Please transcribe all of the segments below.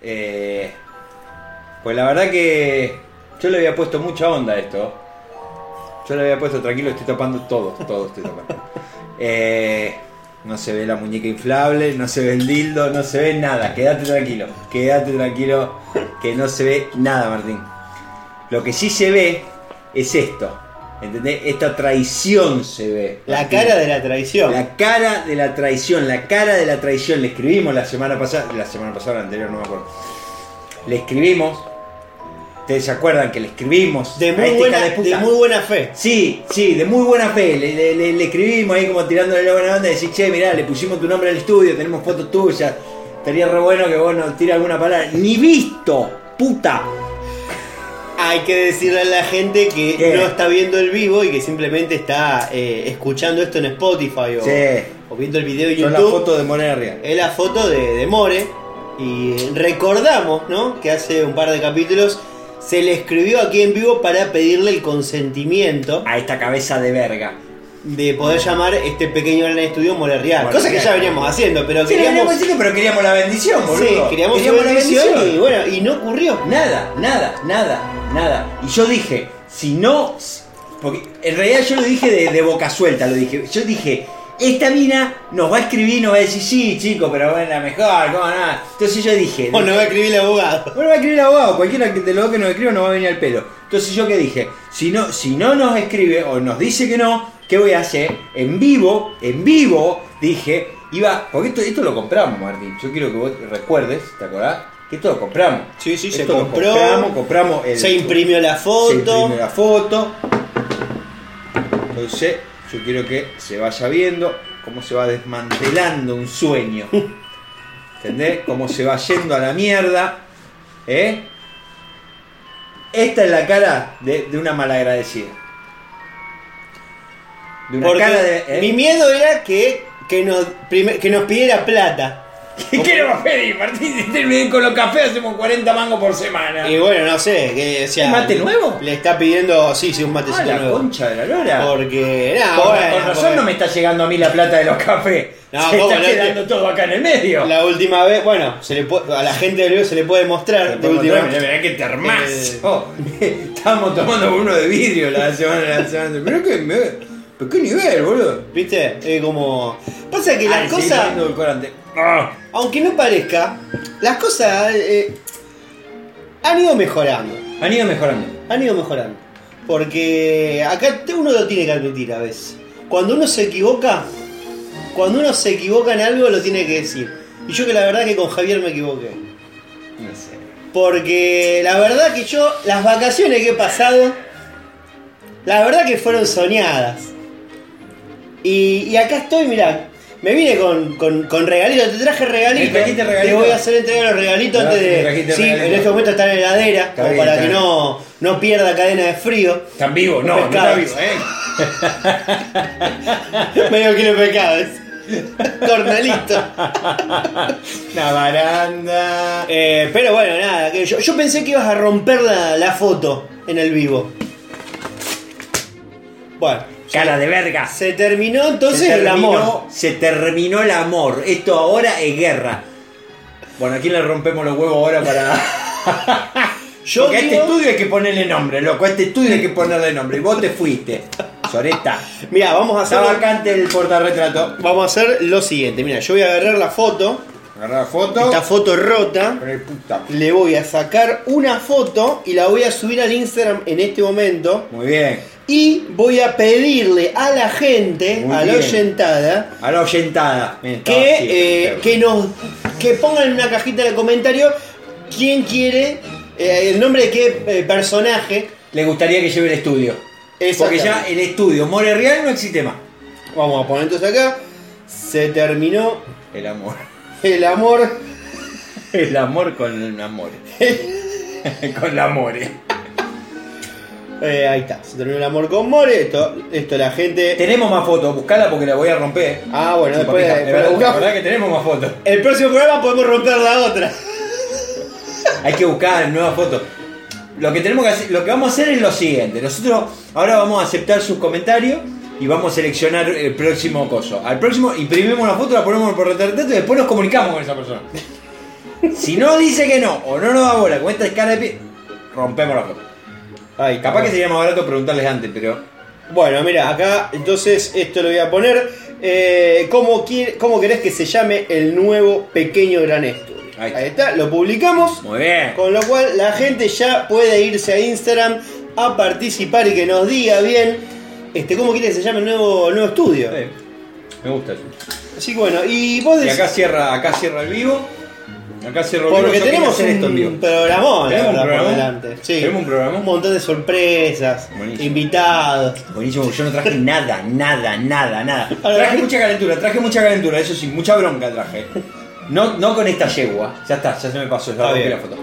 Eh, pues la verdad que yo le había puesto mucha onda a esto. Yo le había puesto tranquilo, estoy tapando todo, todo estoy tapando. Eh, no se ve la muñeca inflable, no se ve el dildo, no se ve nada. Quédate tranquilo, quédate tranquilo, que no se ve nada, Martín. Lo que sí se ve es esto. ¿Entendés? Esta traición se ve. La cara de la traición. La cara de la traición, la cara de la traición. Le escribimos la semana pasada, la semana pasada, la anterior, no me acuerdo. Le escribimos. ¿Ustedes se acuerdan que le escribimos? De a muy, este buena, de muy buena fe. Sí, sí, de muy buena fe. Le, le- le- le escribimos ahí como tirándole la buena onda y decir, che, mirá, le pusimos tu nombre al estudio, tenemos fotos tuyas. Estaría re bueno que vos nos tires alguna palabra. Ni visto, puta. Hay que decirle a la gente que ¿Qué? no está viendo el vivo y que simplemente está eh, escuchando esto en Spotify o, Sí. o viendo el video en Son las YouTube. fotos de Monerria. Es la foto de, de More. Y recordamos, ¿no? Que hace un par de capítulos se le escribió aquí en vivo para pedirle el consentimiento A esta cabeza de verga. de poder llamar este pequeño gran estudio More Real. More Cosa que ya veníamos haciendo, pero Sí, queríamos. pero queríamos la bendición, boludo. Sí, queríamos, su bendición y bueno, y no ocurrió. Nada, nada, nada, nada. Y yo dije, si no. Porque en realidad yo lo dije de, de boca suelta, lo dije. Yo dije, esta mina nos va a escribir y nos va a decir, sí, chico, pero bueno, la mejor, cómo nada. Entonces yo dije. O no va a escribir el abogado. Bueno, va a escribir el abogado, cualquiera que de los dos que nos escriba nos va a venir al pelo. Entonces yo que dije, si no, si no nos escribe o nos dice que no, ¿qué voy a hacer? En vivo, en vivo, dije, iba, porque esto, esto lo compramos, Martín. Yo quiero que vos recuerdes, ¿te acordás? Que esto lo compramos. Sí, sí, se lo compró. compramos, compramos el- Se imprimió la se foto. imprimió la foto. Entonces, yo quiero que se vaya viendo cómo se va desmantelando un sueño. ¿Entendés? Cómo se va yendo a la mierda. ¿Eh? Esta es la cara de, de una malagradecida. De una Porque cara de. ¿eh? mi miedo era que, que, nos, que nos pidiera plata. ¿Qué qué le va a pedir, Martín? Si terminen con los cafés, hacemos 40 mangos por semana. Y bueno, no sé, que o sea, ¿Un mate nuevo? Le está pidiendo, sí, sí, un Ah, matecito la nuevo. concha de la lora. Porque, nada, Con, bueno, con razón porque no me está llegando a mí la plata de los cafés. No, se ¿cómo está quedando todo acá en el medio. La última vez, bueno, se le puede- a la gente del video se le puede mostrar. de última Mirá, mirá que te armás. Eh. Estábamos tomando uno de vidrio la semana, la semana. Pero qué, me- pero qué nivel, boludo. ¿Viste? Es como. Pasa que las cosas. Ah. Aunque no parezca, las cosas eh, han ido mejorando. Han ido mejorando. Han ido mejorando. Porque acá uno lo tiene que admitir a veces. Cuando uno se equivoca, cuando uno se equivoca en algo, lo tiene que decir. Y yo que la verdad que con Javier me equivoqué. No sé. Porque la verdad que yo, las vacaciones que he pasado, la verdad que fueron soñadas. Y, y acá estoy, mirá, me vine con, con, con regalitos, te traje regalitos. Te voy a hacer entrega los regalitos antes de. Sí, en este momento está en la heladera, Está como bien, para que no, no pierda cadena de frío. ¿Están vivos? No, no está Pescados. vivo, eh. Medio kilo de pecados. Cornalito. Una baranda. Eh, pero bueno, nada, que yo, yo pensé que ibas a romper la, la foto en el vivo. Bueno, Cara de verga. se terminó entonces se el amor. Se terminó el amor. Esto ahora es guerra. Bueno, ¿a quién le rompemos los huevos ahora para.? Yo Porque a este estudio hay que ponerle nombre, loco. A este estudio hay que ponerle nombre. Y vos te fuiste. Soreta. Mira, vamos a hacer Está vacante el portarretrato. vamos a hacer lo siguiente. Mira, yo voy a agarrar la foto, Agarra la foto. esta foto rota. Puta. Le voy a sacar una foto y la voy a subir al Instagram en este momento. Muy bien. Y voy a pedirle a la gente, Muy a la bien. oyentada, A la oyentada. Bien, estaba que, así, eh, que nos que pongan en una cajita de comentarios quién quiere eh, el nombre de qué eh, personaje. Le gustaría que lleve el estudio. Porque ya el estudio More Real no existe más. Vamos a poner entonces acá. Se terminó El amor. el amor. El amor con el amor. con la more. Eh, ahí está, se terminó el amor con More. Esto, esto la gente. Tenemos más fotos, buscala porque la voy a romper. Ah, bueno, después. verdad, la buscamos. la verdad que tenemos más fotos. El próximo programa podemos romper la otra. Hay que buscar nuevas fotos. Lo que tenemos que hacer, lo que vamos a hacer es lo siguiente. Nosotros ahora vamos a aceptar sus comentarios y vamos a seleccionar el próximo coso. Al próximo imprimimos una foto, la ponemos por retrato y después nos comunicamos con esa persona. Si no dice que no o no nos da bola con esta escala de pie, rompemos la foto. Ay, Capaz que sería más barato preguntarles antes, pero. Bueno, mira, acá entonces esto lo voy a poner. Eh, ¿cómo, quiere- ¿Cómo querés que se llame el nuevo pequeño gran estudio? Ahí Ahí está. lo publicamos. Muy bien. Con lo cual la gente ya puede irse a Instagram a participar y que nos diga bien este, cómo quiere que se llame el nuevo, el nuevo estudio. Sí, Me gusta eso. Así que bueno, y vos Y decís. acá cierra, acá cierra el vivo. Acá el vivo. Porque tenemos hacer esto un programón, ¿Tenemos un programón? delante. Sí. ¿Tenemos un programón? Un montón de sorpresas, Buenísimo. invitados. Buenísimo, yo no traje nada, nada, nada, nada. Traje mucha calentura, traje mucha calentura, eso sí, mucha bronca traje. No, no con esta yegua, ya está, ya se me pasó, ya rompí la foto.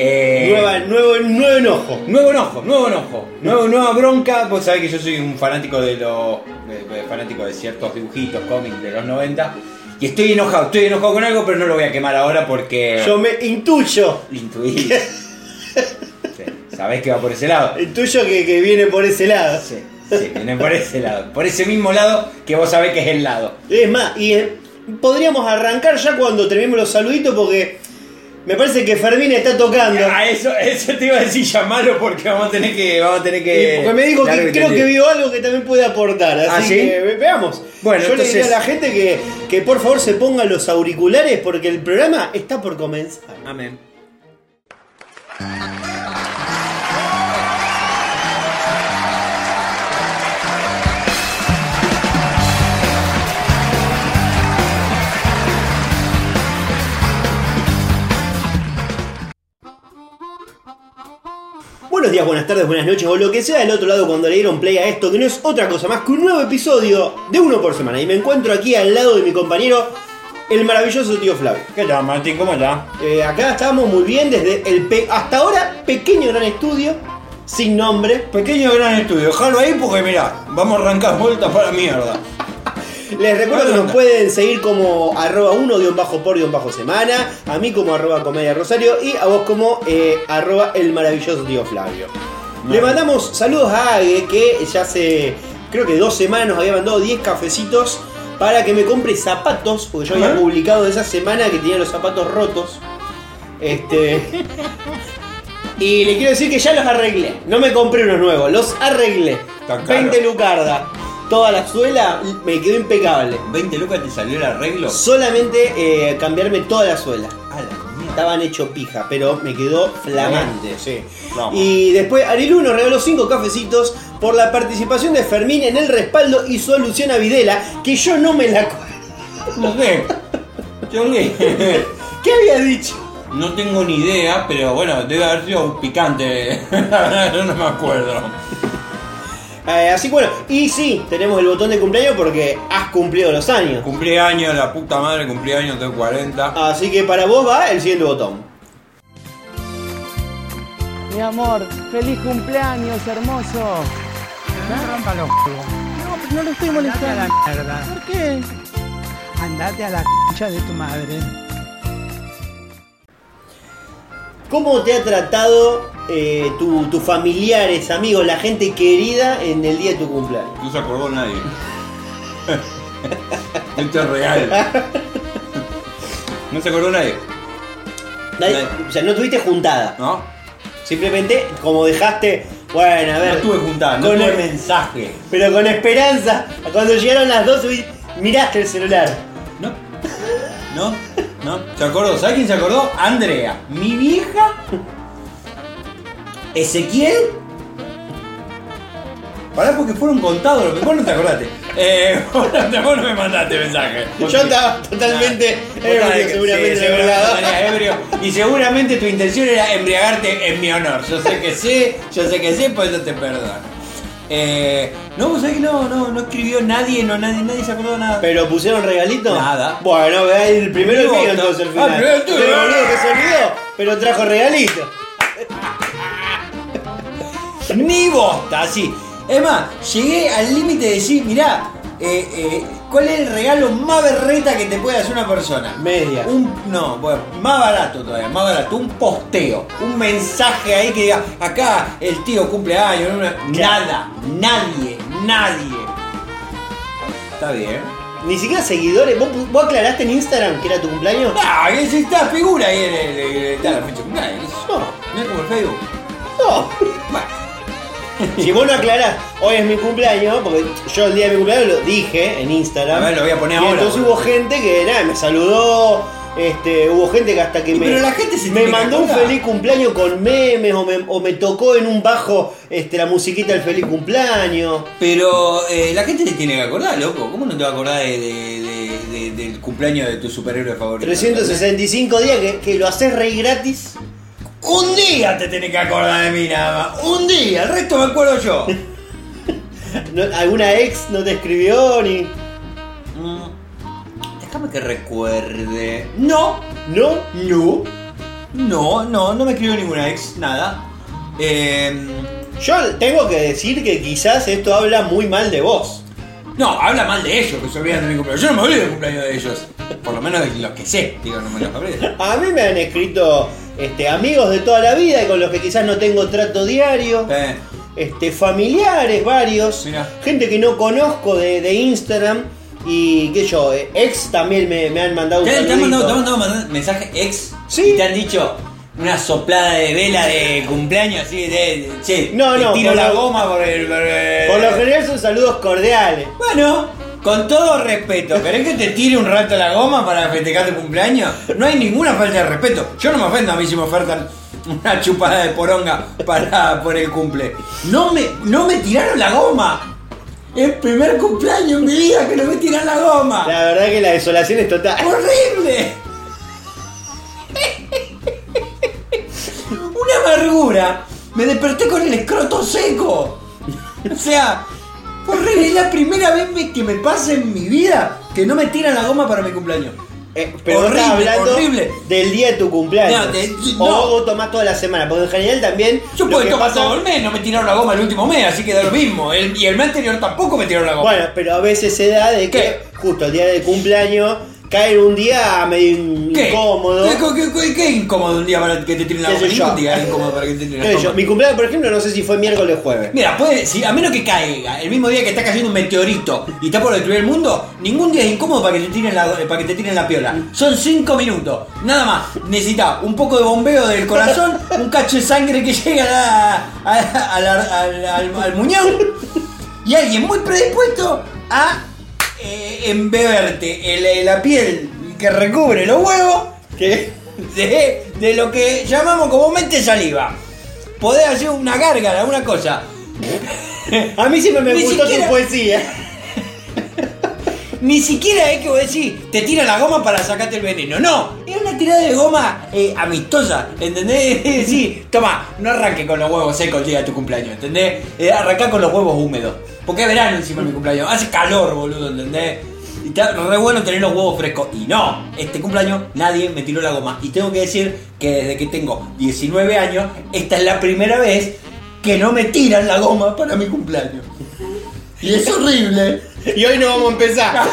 Eh, Nueva, nuevo, nuevo enojo. Nuevo enojo, nuevo enojo, nuevo, nueva bronca. Vos sabés que yo soy un fanático de los. de- de- fanático de ciertos dibujitos, cómics de los 90. Y estoy enojado, estoy enojado con algo, pero no lo voy a quemar ahora porque. Yo me intuyo. Intuí. Sí, sabés que va por ese lado. Intuyo que, que viene por ese lado. Sí, sí, viene por ese lado. Por ese mismo lado que vos sabés que es el lado. Es más, y eh, podríamos arrancar ya cuando terminemos los saluditos porque me parece que Fermín está tocando. A eso, eso te iba a decir llamarlo porque vamos a tener que. Vamos a tener que porque me dijo que creo que vio algo que también puede aportar. Así ¿Ah, sí? que ve- veamos. Bueno, Yo le diría a entonces- la gente que, que por favor se pongan los auriculares porque el programa está por comenzar. Amén. Buenos días, buenas tardes, buenas noches o lo que sea del otro lado cuando le dieron play a esto, que no es otra cosa más que un nuevo episodio de uno por semana. Y me encuentro aquí al lado de mi compañero, el maravilloso tío Flavio. ¿Qué tal, Martín? ¿Cómo está? Eh, acá estamos muy bien desde el pe- hasta ahora pequeño gran estudio, sin nombre. Pequeño gran estudio, déjalo ahí porque mirá, vamos a arrancar vueltas para la mierda. Les recuerdo que nos pueden seguir como arroba uno guion bajo por bajo semana, a mí como arroba comedia rosario y a vos como eh, arroba el maravilloso tío Flavio. Le mandamos saludos a Ague que ya hace creo que dos semanas nos había mandado 10 cafecitos para que me compre zapatos, porque yo había publicado esa semana que tenía los zapatos rotos. Este. Y le quiero decir que ya los arreglé. No me compré unos nuevos, los arreglé. Está caro. 20 lucarda. Toda la suela me quedó impecable. 20 lucas te salió el arreglo. Solamente eh, cambiarme toda la suela. A la mierda. Estaban hecho pija, pero me quedó flamante. Sí. Vamos. Y después Arilu nos regaló 5 cafecitos por la participación de Fermín en el respaldo y solución a Videla, que yo no me la acuerdo. No sé. Yo qué. ¿Qué había dicho? No tengo ni idea, pero bueno, debe haber sido picante. No me acuerdo. Eh, así que bueno, y sí, tenemos el botón de cumpleaños porque has cumplido los años. Cumplí años, la puta madre, cumplí años, tengo 40. Así que para vos va el siguiente botón. Mi amor, feliz cumpleaños, hermoso. No rompa los. No, no lo estoy Andate a molestando. la mierda. ¿Por qué? Andate a la concha de tu madre. ¿Cómo te ha tratado eh, tu- tus familiares, amigos, la gente querida en el día de tu cumpleaños? No se acordó nadie. Esto es real. No se acordó nadie, Nadie- Nadie. o sea, no tuviste juntada. ¿no? Simplemente como dejaste, bueno, a ver. No estuve juntada, no con tuve el- mensaje. Pero con esperanza, cuando llegaron las 12 vi- miraste el celular. No. No, no. ¿Se acordó? ¿Sabes quién se acordó? Andrea. Mi vieja. Ezequiel. Pará porque fueron contados los que vos no te acordaste. Eh, vos no, vos no me mandaste mensaje. Yo estaba totalmente Vos ebrio, estabas- sí, seguramente, seguramente ebrio. Y seguramente tu intención era embriagarte en mi honor. Yo sé que sé, yo sé que sé, por eso te perdono. Eh, no, vos sabés que no, no, no escribió nadie, no, nadie, nadie se acordó nada. ¿Pero pusieron regalito? Nada. Bueno, el primero el mío entonces el Ah, final. primero el tuyo. Pero boludo que se olvidó, pero trajo regalito. Ni bosta, así. Es más, llegué al límite de decir, mirá, eh, eh, ¿cuál es el regalo más berreta que te puede hacer una persona? Media. Un, no, bueno, más barato todavía, más barato, un posteo, un mensaje ahí que diga, acá el tío cumple años, nada, nadie, nadie. Está bien. Ni siquiera seguidores. ¿Vos, vos aclaraste en Instagram que era tu cumpleaños? Ah, que si está figura ahí en el, en el- está la fecha de cumpleaños. No. No es como el Facebook. No. Bueno, Si vos no aclarás, hoy es mi cumpleaños, porque yo el día de mi cumpleaños lo dije en Instagram. A ver, lo voy a poner y ahora, Entonces hubo gente que nada, me saludó. Este, hubo gente que hasta que me, pero la gente se me mandó un feliz cumpleaños con memes o me, o me tocó en un bajo este, la musiquita del feliz cumpleaños. pero eh, la gente se tiene que acordar, loco. ¿Cómo no te va a acordar de, de- de- de- del cumpleaños de tu superhéroe favorito? 365 días que, que lo haces reír gratis. Un día te tenés que acordar de mí nada más. Un día, el resto me acuerdo yo. No- ¿Alguna ex no te escribió ni.? Mm, Déjame que recuerde. No, ¿No? no, no, no, no me escribió ninguna ex, nada. Eh, Yo tengo que decir que quizás esto habla muy mal de vos. No, habla mal de ellos que se olvidan de mi cumpleaños. Yo no me olvido del cumpleaños de ellos. Por lo menos de los que sé, digo, no me los olvido. A mí me han escrito este, amigos de toda la vida y con los que quizás no tengo trato diario. Eh, Este, familiares varios. Mirá. Gente que no conozco de, de Instagram. Y que yo, eh, ex también me, me han mandado un ¿Te, te han mandado, te han mandado mensaje ex? Sí. Y te han dicho una soplada de vela de cumpleaños así de. che, No, te no, tiro la lo- goma por el. por el- Por lo general son saludos cordiales. Bueno, con todo respeto, ¿querés que te tire un rato la goma para festejar tu cumpleaños? No hay ninguna falta de respeto. Yo no me ofendo a mí si me ofertan una chupada de poronga para por el cumple. No me, no me tiraron la goma. El primer cumpleaños en mi vida que no me tiran la goma. La verdad que la desolación es total. ¡Horrible! Una amargura. Me desperté con el escroto seco. O sea, horrible. Es la primera vez que me pasa en mi vida que no me tiran la goma para mi cumpleaños. Eh, pero Horrible, estás hablando horrible. del día de tu cumpleaños. No, de- O no. vos tomás toda la semana, porque en general también. Yo puedo tomar pasa- todo el mes, no me tiraron la goma el último mes, así que da lo mismo. El- y el mes anterior tampoco me tiraron la goma. Bueno, pero a veces se da de que ¿Qué? justo el día del cumpleaños cae en un día medio incómodo. ¿Qué, qué- qué- qué incómodo un día para que te tiren la. Ningún día incómodo para que te tiren ¿Qué la. Mi cumpleaños, por ejemplo, no sé si fue miércoles o jueves. Mira, puede, si, a menos que caiga el mismo día que está cayendo un meteorito y está por destruir el mundo, ningún día es incómodo para que te tiren la, para que te tiren la piola. Son 5 minutos, nada más. Necesitas un poco de bombeo del corazón, un cacho de sangre que llega a la- a- a la- al, al- al muñón y alguien muy predispuesto a eh, embeberte el- la piel que recubre los huevos de, de lo que llamamos comúnmente saliva. Podés hacer una gárgara, una cosa. A mí siempre me Ni gustó siquiera- tu poesía. Ni siquiera es que vos decís, te tira la goma para sacarte el veneno. No, es una tirada de goma eh, amistosa, ¿entendés? Es decir, toma, no arranque con los huevos secos el día tu cumpleaños, ¿entendés? Eh, arrancá con los huevos húmedos. Porque es verano encima de mi cumpleaños, hace calor, boludo, ¿entendés? Y está re bueno tener los huevos frescos. Y no, este cumpleaños nadie me tiró la goma. Y tengo que decir que desde que tengo 19 años, esta es la primera vez que no me tiran la goma para mi cumpleaños. Y es horrible. Y hoy no vamos a empezar.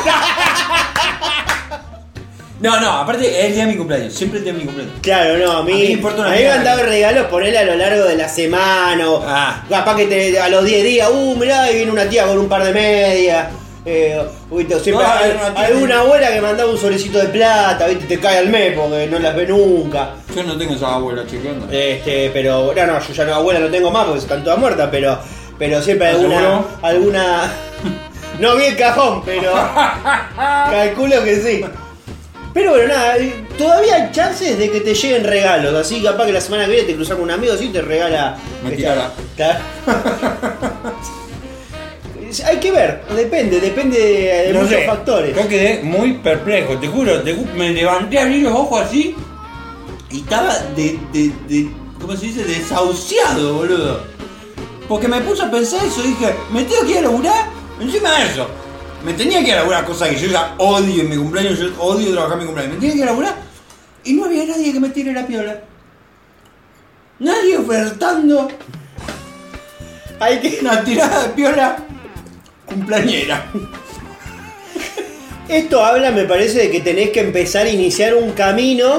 No, no, aparte es el día de mi cumpleaños, siempre el día de mi cumpleaños. Claro, no, a mí, A mí me importa una a mí me mierda. han dado regalos ponerle a lo largo de la semana o Ah. capaz que te- a los 10 días, uh, mirá, ahí viene una tía con un par de medias. Eh, viste, siempre No, hay, hay una tía hay que- una abuela que mandaba un solecito de plata, viste, te cae al mes porque no las ve nunca. Yo no tengo esa abuela, chiquendo. Este, pero, no, no, yo ya no, abuela no tengo más porque están todas muertas, pero, pero siempre ¿Estás alguna, seguro? alguna, no vi el cajón, pero calculo que sí. Pero bueno, nada, eh, todavía hay chances de que te lleguen regalos, así capaz que la semana que viene te cruzas con un amigo así y te regala. Me tirará. claro. hay que ver, depende, depende de, de No muchos sé, factores. Yo quedé muy perplejo, te juro. te ju- me levanté a abrir los ojos así y estaba de, de, de- ¿cómo se dice? Desahuciado, boludo. Porque me puse a pensar eso y dije, me tengo que ir a laburar encima de eso. Me tenía que ir a laburar, cosa que yo ya odio en mi cumpleaños, yo odio trabajar en mi cumpleaños. Me tenía que ir a laburar y no había nadie que me tire la piola. Nadie ofertando Hay que, una tirada de piola cumpleañera. Esto habla, me parece, de que tenés que empezar a iniciar un camino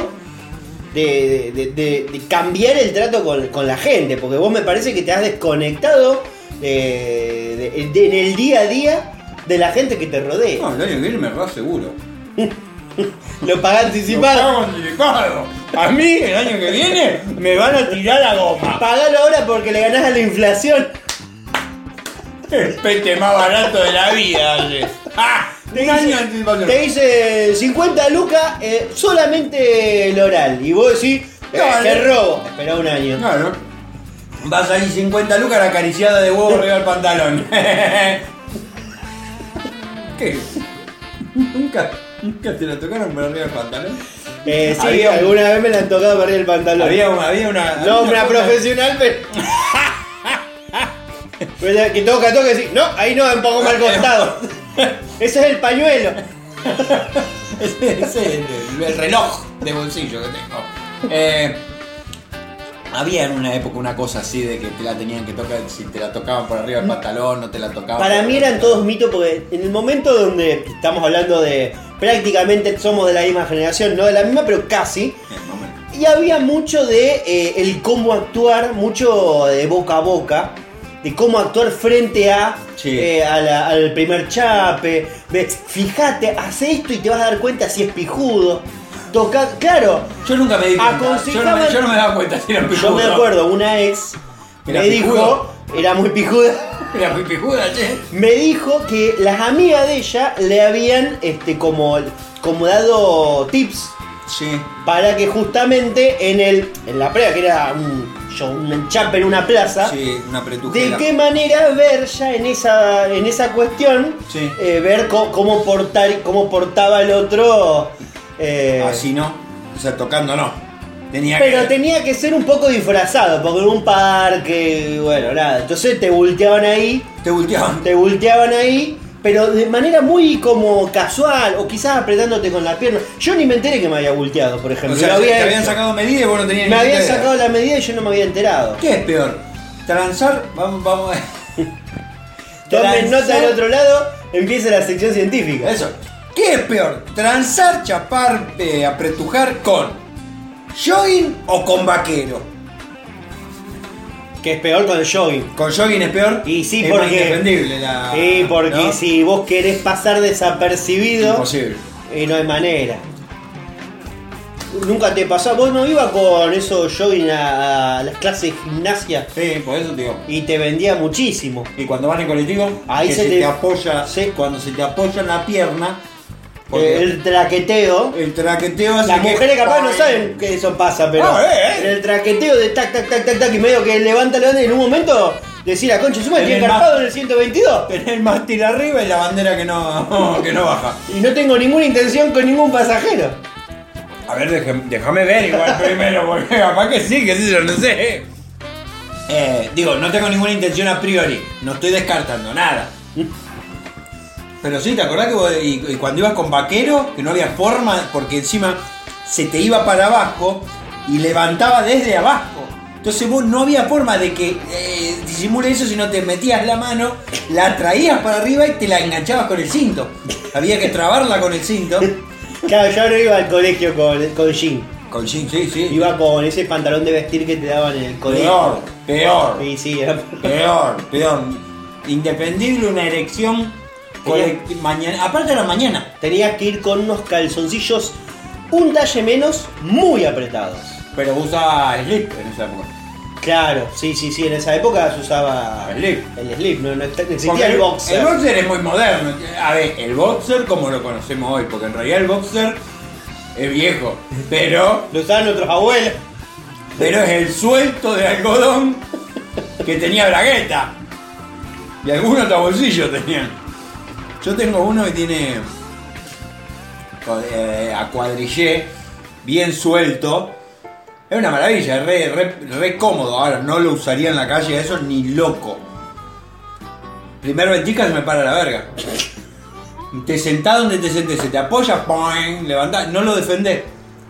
de, de- cambiar el trato con la gente, porque vos me parece que te has desconectado eh, de- de- en el día a día de la gente que te rodea. No, el año que viene me va seguro. Lo pagás anticipado. Lo pago anticipado. A mí, el año que viene, me van a tirar la goma. Pagalo ahora porque le ganás a la inflación. El pete más barato de la vida, oye. ¡Ah! Te Un año dice, de anticipación. te dice 50 lucas eh, solamente el oral. Y vos decís, eh, Dale. te robo. Espera un año. Claro. Va a salir 50 lucas la acariciada de huevo arriba del pantalón. ¿Qué? ¿Nunca, ¿Nunca te la tocaron por arriba del pantalón? Eh, sí, Había un- alguna vez me la han tocado para el pantalón. Había, una- había una. había no, una profesional, pero. Pero que toca, toca y decir, no, ahí no, un poco mal costado. Ese es el pañuelo. Ese ese es el, el reloj de bolsillo que tengo. Eh, había en una época una cosa así de que te la tenían que tocar, si te la tocaban por arriba del pantalón, no te la tocaban. Para mí eran todos mitos porque en el momento donde estamos hablando de prácticamente somos de la misma generación, no de la misma, pero casi. Y había mucho de eh, el cómo actuar, mucho de boca a boca, de cómo actuar frente a, Sí. eh, a la- al primer chape. De, fíjate, hace esto y te vas a dar cuenta si es pijudo. Toca, claro, Yo nunca me di cuenta. Yo no, me, Aconsejaban- yo no me daba cuenta si era yo me acuerdo, una ex ¿Era me pijudo? dijo, era muy pijuda. Era muy pijuda, che. me dijo que las amigas de ella le habían este como, como dado tips Sí. para que justamente en el en la prueba que era un, show, un enchape en una plaza Sí, una de qué manera ver ya en esa en esa cuestión Sí. eh, ver co- cómo portar cómo portaba el otro eh, Así no. O sea, tocando no. Tenía pero que. tenía que ser un poco disfrazado porque en un parque bueno nada entonces te volteaban ahí Te volteaban. te volteaban ahí, pero de manera muy como casual, o quizás apretándote con la pierna. Yo ni me enteré que me había volteado, por O ejemplo. sea, Lo había te habían sacado medidas y vos no tenías me ni habían idea. sacado la medida y yo no me había enterado. ¿Qué es peor? Transar. Vamos, vamos. Tomen nota del otro lado, empieza la sección científica. Eso. ¿Qué es peor? ¿Transar, chapar, eh, apretujar con jogging o con vaquero? Que es peor con el jogging. ¿Con jogging es peor? Y sí, es porque. indefendible la. Sí, porque ¿no? si vos querés pasar desapercibido, Imposible. y no hay manera. Nunca te pasó, vos no ibas con esos jogging a, a las clases de gimnasia Sí, por eso te digo. y te vendía muchísimo. Y cuando vas en colectivo, Ahí que se se, te- te, apoya, Sí. cuando se te apoya en la pierna, porque El traqueteo. el traqueteo hace Las que- mujeres capaz no saben que eso pasa, pero Ah, eh, eh. el traqueteo de tac, tac, tac, tac, tac, y medio que levanta, levanta, y en un momento decir la concha suma, estoy Tenés encarpado más- en el 122. Tener el mástil arriba y la bandera que no, que no baja. Y no tengo ninguna intención con ningún pasajero. A ver, déjame ver igual primero, porque capaz que sí, que sí, yo no sé. Eh, digo, no tengo ninguna intención a priori, no estoy descartando nada. Pero sí, ¿te acordás que vos- y, y cuando ibas con vaquero, que no había forma, porque encima se te iba para abajo y levantaba desde abajo? Entonces vos no había forma de que eh, disimule eso si no te metías la mano, la traías para arriba y te la enganchabas con el cinto. Había que trabarla con el cinto. Claro, yo no iba al colegio con, con jean. Con jean, sí, sí. Iba con ese pantalón de vestir que te daban en el colegio. Peor, peor, Sí, sí, era- peor, peor. Indefendible una erección mañana, aparte de la mañana. Tenías que ir con unos calzoncillos un talle menos, muy apretados. Pero usa slip en esa época. Claro, sí, sí, sí, en esa época se usaba Slip. el slip, no, no existía Porque el boxer. El boxer es muy moderno. A ver, el boxer como lo conocemos hoy, porque en realidad el boxer es viejo, pero, Lo usaban nuestros abuelos. pero es el suelto de algodón que tenía bragueta. Y algunos hasta bolsillo tenían. Yo tengo uno que tiene eh, a cuadrillé, bien suelto. Es una maravilla, es re, re- re cómodo. Ahora, no lo usaría en la calle, eso ni loco. Primer ventica se me para la verga. Te sentás donde te sentés, se te apoya, levantás, no lo defendés.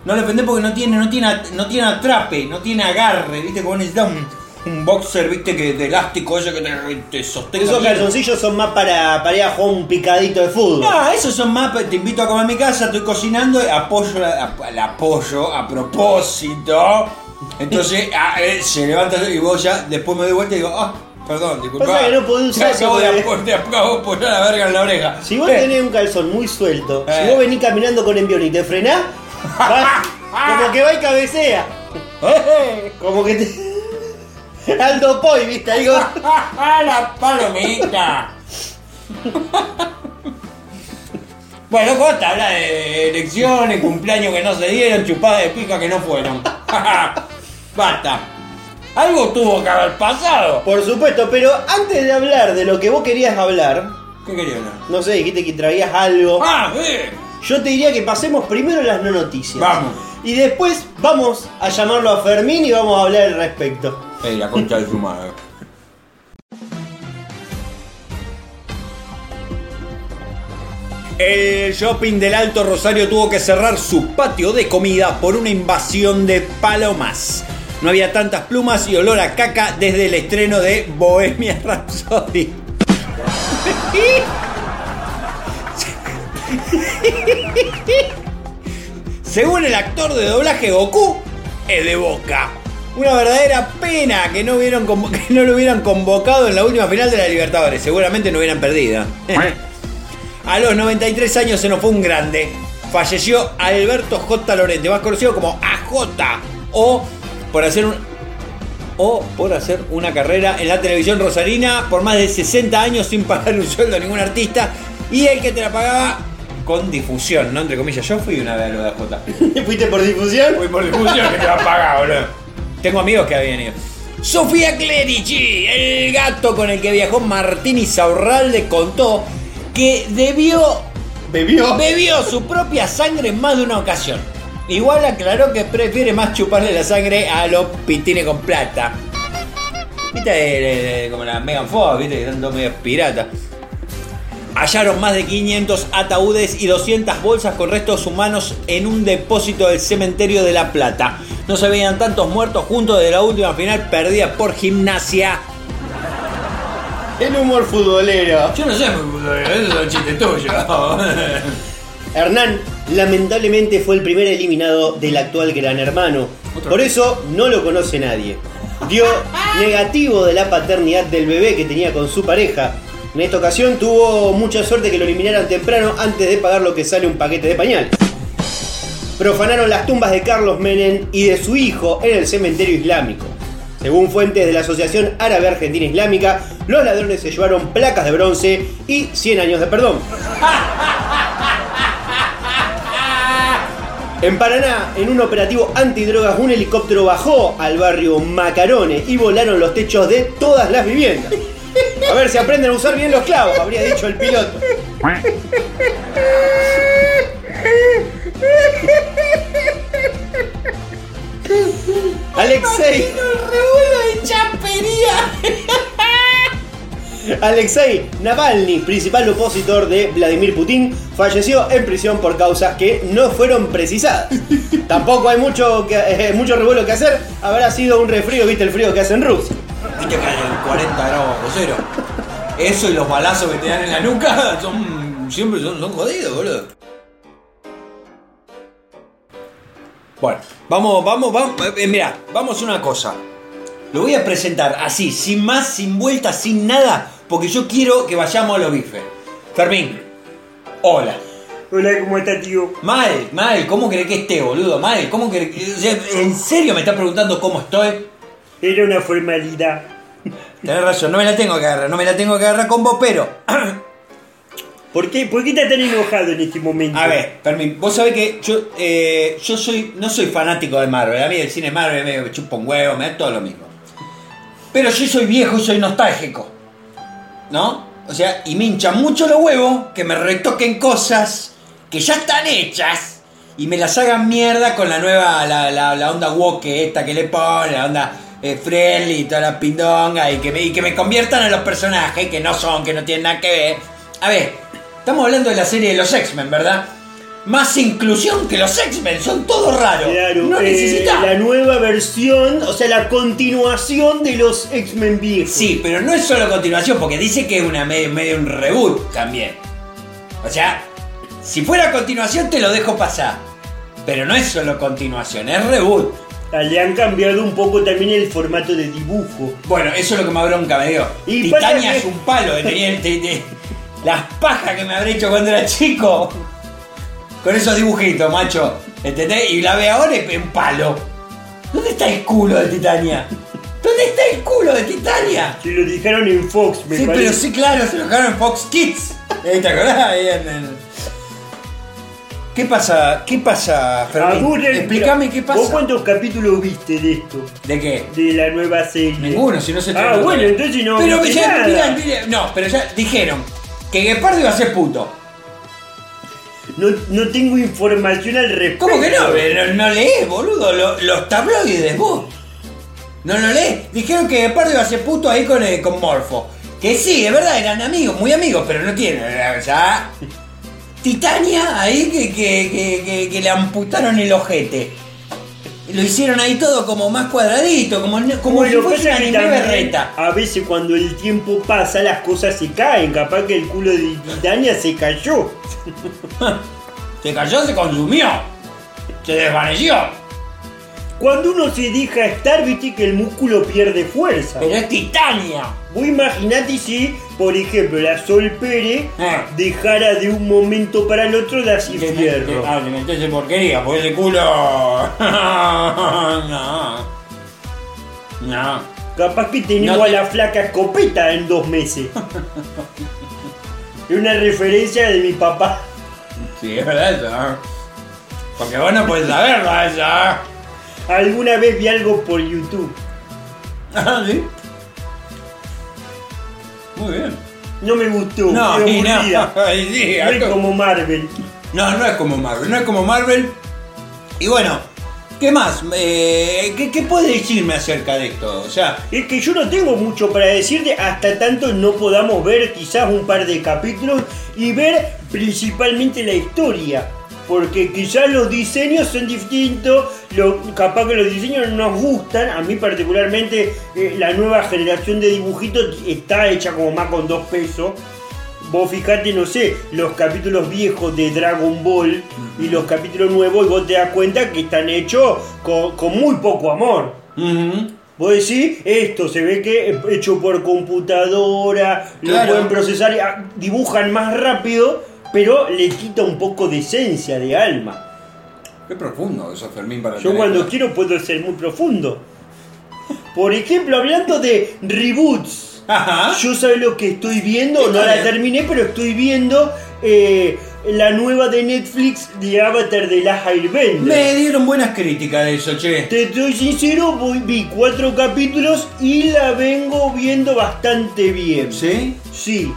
No lo defendés porque no tiene, no tiene, no tiene atrape, no tiene agarre, viste, como necesitas un, un boxer, viste, que de elástico ese que te, te sostenga. Esos calzoncillos son más para, para ir a jugar un picadito de fútbol. No, esos son más, te invito a comer en mi casa, estoy cocinando, apoyo, a- el apoyo a propósito. Entonces ah, eh, se levanta y vos ya, después me doy vuelta y digo, ah, Perdón, disculpa. Pasa que no podés usar acabo de, te acabo de poner la verga en la oreja. Si vos Eh, tenés un calzón muy suelto, Eh. si vos venís caminando con envión y te frenás, va- como que va y cabecea. eh, Como que te. Aldo Poi, viste, algo. ¡Ah, la palomita! Bueno, Costa habla de elecciones, cumpleaños que no se dieron, chupadas de pica que no fueron. Basta. Algo tuvo que haber pasado. Por supuesto, pero antes de hablar de lo que vos querías hablar, ¿Qué querían? no sé, dijiste que traías algo. ¡Ah, sí! Yo te diría que pasemos primero las no noticias. Vamos. Y después vamos a llamarlo a Fermín y vamos a hablar al respecto. La concha de su madre. El shopping del Alto Rosario tuvo que cerrar su patio de comida por una invasión de palomas. No había tantas plumas y olor a caca desde el estreno de Bohemia Rhapsody. Según el actor de doblaje Goku, es de Boca. Una verdadera pena que no, hubieran convo- que no lo hubieran convocado en la última final de la Libertadores. Seguramente no hubieran perdido. A los 93 años se nos fue un grande. Falleció Alberto J. Lorente, más conocido como AJ. O por hacer un. O por hacer una carrera en la televisión rosarina por más de 60 años sin pagar un sueldo a ningún artista. Y el que te la pagaba con difusión, ¿no? Entre comillas. Yo fui una vez a lo de AJ. ¿Fuiste por difusión? Fui por difusión que te va a pagar, boludo. Tengo amigos que habían ido. Sofía Clerici, el gato con el que viajó Martín Isaurralde, contó que debió ¿Bebió? bebió su propia sangre en más de una ocasión. Igual aclaró que prefiere más chuparle la sangre a los pitines con plata. Viste, eh, eh, como la Megan Fox, viste, que están todos medio piratas. Hallaron más de 500 ataúdes y 200 bolsas con restos humanos en un depósito del cementerio de La Plata. No se veían tantos muertos juntos de la última final perdida por gimnasia. El humor futbolero. Yo no sé, eso es un chiste tuyo. Hernán, lamentablemente, fue el primer eliminado del actual Gran Hermano. Por eso no lo conoce nadie. Dio negativo de la paternidad del bebé que tenía con su pareja. En esta ocasión tuvo mucha suerte que lo eliminaran temprano antes de pagar lo que sale un paquete de pañales. Profanaron las tumbas de Carlos Menem y de su hijo en el cementerio islámico. Según fuentes de la Asociación Árabe Argentina Islámica, los ladrones se llevaron placas de bronce y 100 años de perdón. En Paraná, en un operativo antidrogas, un helicóptero bajó al barrio Macarone y volaron los techos de todas las viviendas. A ver si aprenden a usar bien los clavos, habría dicho el piloto. Alexei. Alexei Navalny, principal opositor de Vladimir Putin, falleció en prisión por causas que no fueron precisadas. Tampoco hay mucho, que, eh, mucho revuelo que hacer, habrá sido un resfrío, viste el frío que hace en Rusia. Viste que hay 40 grados bajo cero. Eso y los balazos que te dan en la nuca son. siempre son, son jodidos, boludo. Bueno, vamos, vamos, vamos. Eh, mira, vamos a una cosa. Lo voy a presentar así, sin más, sin vueltas, sin nada, porque yo quiero que vayamos a los bifes. Fermín, hola. Hola, ¿cómo estás, tío? Mal, mal, ¿cómo crees que esté, boludo? Mal, ¿cómo crees que.? o sea, ¿En serio me estás preguntando cómo estoy? Era una formalidad. Tenés razón, no me la tengo que agarrar, no me la tengo que agarrar con vos, pero. ¿Por qué, ¿Por qué estás tan enojado en este momento? A ver, Fermín, vos sabés que yo, eh, yo soy, no soy fanático de Marvel. A mí el cine Marvel me chupa un huevo, me da todo lo mismo. Pero yo soy viejo y soy nostálgico. ¿No? O sea, y me hinchan mucho los huevos que me retoquen cosas que ya están hechas y me las hagan mierda con la nueva, la, la, la onda woke esta que le ponen, la onda eh, friendly y toda la pindonga y que, me, y que me conviertan en los personajes que no son, que no tienen nada que ver. A ver, estamos hablando de la serie de los X-Men, ¿verdad? Más inclusión que los X-Men, son todos raros. Claro, no eh, la nueva versión, o sea, la continuación de los X-Men viejos. Sí, pero no es solo continuación, porque dice que es una medio, medio un reboot también. O sea, si fuera continuación te lo dejo pasar. Pero no es solo continuación, es reboot. Ah, Le han cambiado un poco también el formato de dibujo. Bueno, eso es lo que más bronca me dio. Y Titania que- es un palo tenía te- las pajas que me habré hecho cuando era chico. Con esos dibujitos, macho. ¿Entendés? Y la ve ahora es un palo. ¿Dónde está el culo de Titania? ¿Dónde está el culo de Titania? Se lo dijeron en Fox, me Sí, parece. pero sí, claro, se lo dejaron en Fox Kids. Eh, ¿Te acordás? Ahí en el- ¿Qué pasa? ¿Qué pasa, Fermín? Vos, Explícame qué ¿Vos pasa. cuántos capítulos viste de esto? ¿De qué? De la nueva serie. Ninguno, si no se Ah, bueno, entonces no Pero viste ya, nada. mirá, mirá, no, pero ya dijeron que Guepardo iba a ser puto. No, no tengo información al respecto. ¿Cómo que no? No, no lees, boludo, lo- los tabloides, vos. No lo lees. Dijeron que Guepardo iba a ser puto ahí con, eh, con Morfo. Que sí, de verdad, eran amigos, muy amigos, pero no tienen. Ya. Titania ahí que, que, que, le amputaron el ojete. Lo hicieron ahí todo como más cuadradito, como, como si Bueno, fuese pasa una que anime también berreta. A veces cuando el tiempo pasa las cosas se caen. Capaz que el culo de Titania se cayó. Se cayó, se consumió. Se desvaneció. Cuando uno se deja estar, viste que el músculo pierde fuerza. Pero es Titania. Vos imaginate si, por ejemplo, la Sol Pérez Eh. dejara de un momento para el otro de así fierro. Ah, le metés en porquería, pues ese culo. no. No. Capaz que tenemos No a la flaca escopeta en dos meses. es una referencia de mi papá. Sí, es verdad eso. ¿eh? Porque vos no podés saberlo eso. Alguna vez vi algo por YouTube. Ah, ¿Sí? Muy bien. No me gustó. No, y no. aburrida. y sí, No es como Marvel. no, no es como Marvel, no es como Marvel. Y bueno, ¿qué más? Eh, ¿qué, ¿Qué puede decirme acerca de esto? O sea, Es que yo no tengo mucho para decirte hasta tanto no podamos ver quizás un par de capítulos y ver principalmente la historia. Porque quizás los diseños son distintos, lo- capaz que los diseños no nos gustan. A mí particularmente eh, la nueva generación de dibujitos está hecha como más con dos pesos. Vos fijate, no sé, los capítulos viejos de Dragon Ball y los capítulos nuevos y vos te das cuenta que están hechos con, con muy poco amor. Vos decís, esto se ve que es hecho por computadora, Claro. lo pueden procesar, ah, dibujan más rápido, pero le quita un poco de esencia, de alma. qué profundo eso, Fermín, para Yo cuando quiero puedo ser muy profundo. Por ejemplo, hablando de reboots, Ajá. yo sé lo que estoy viendo, ¿Qué no la terminé, pero estoy viendo eh, la nueva de Netflix de Avatar de la Airbender. Me dieron buenas críticas de eso, che. Te estoy sincero, voy- vi cuatro capítulos y la vengo viendo bastante bien. ¿Sí? Sí,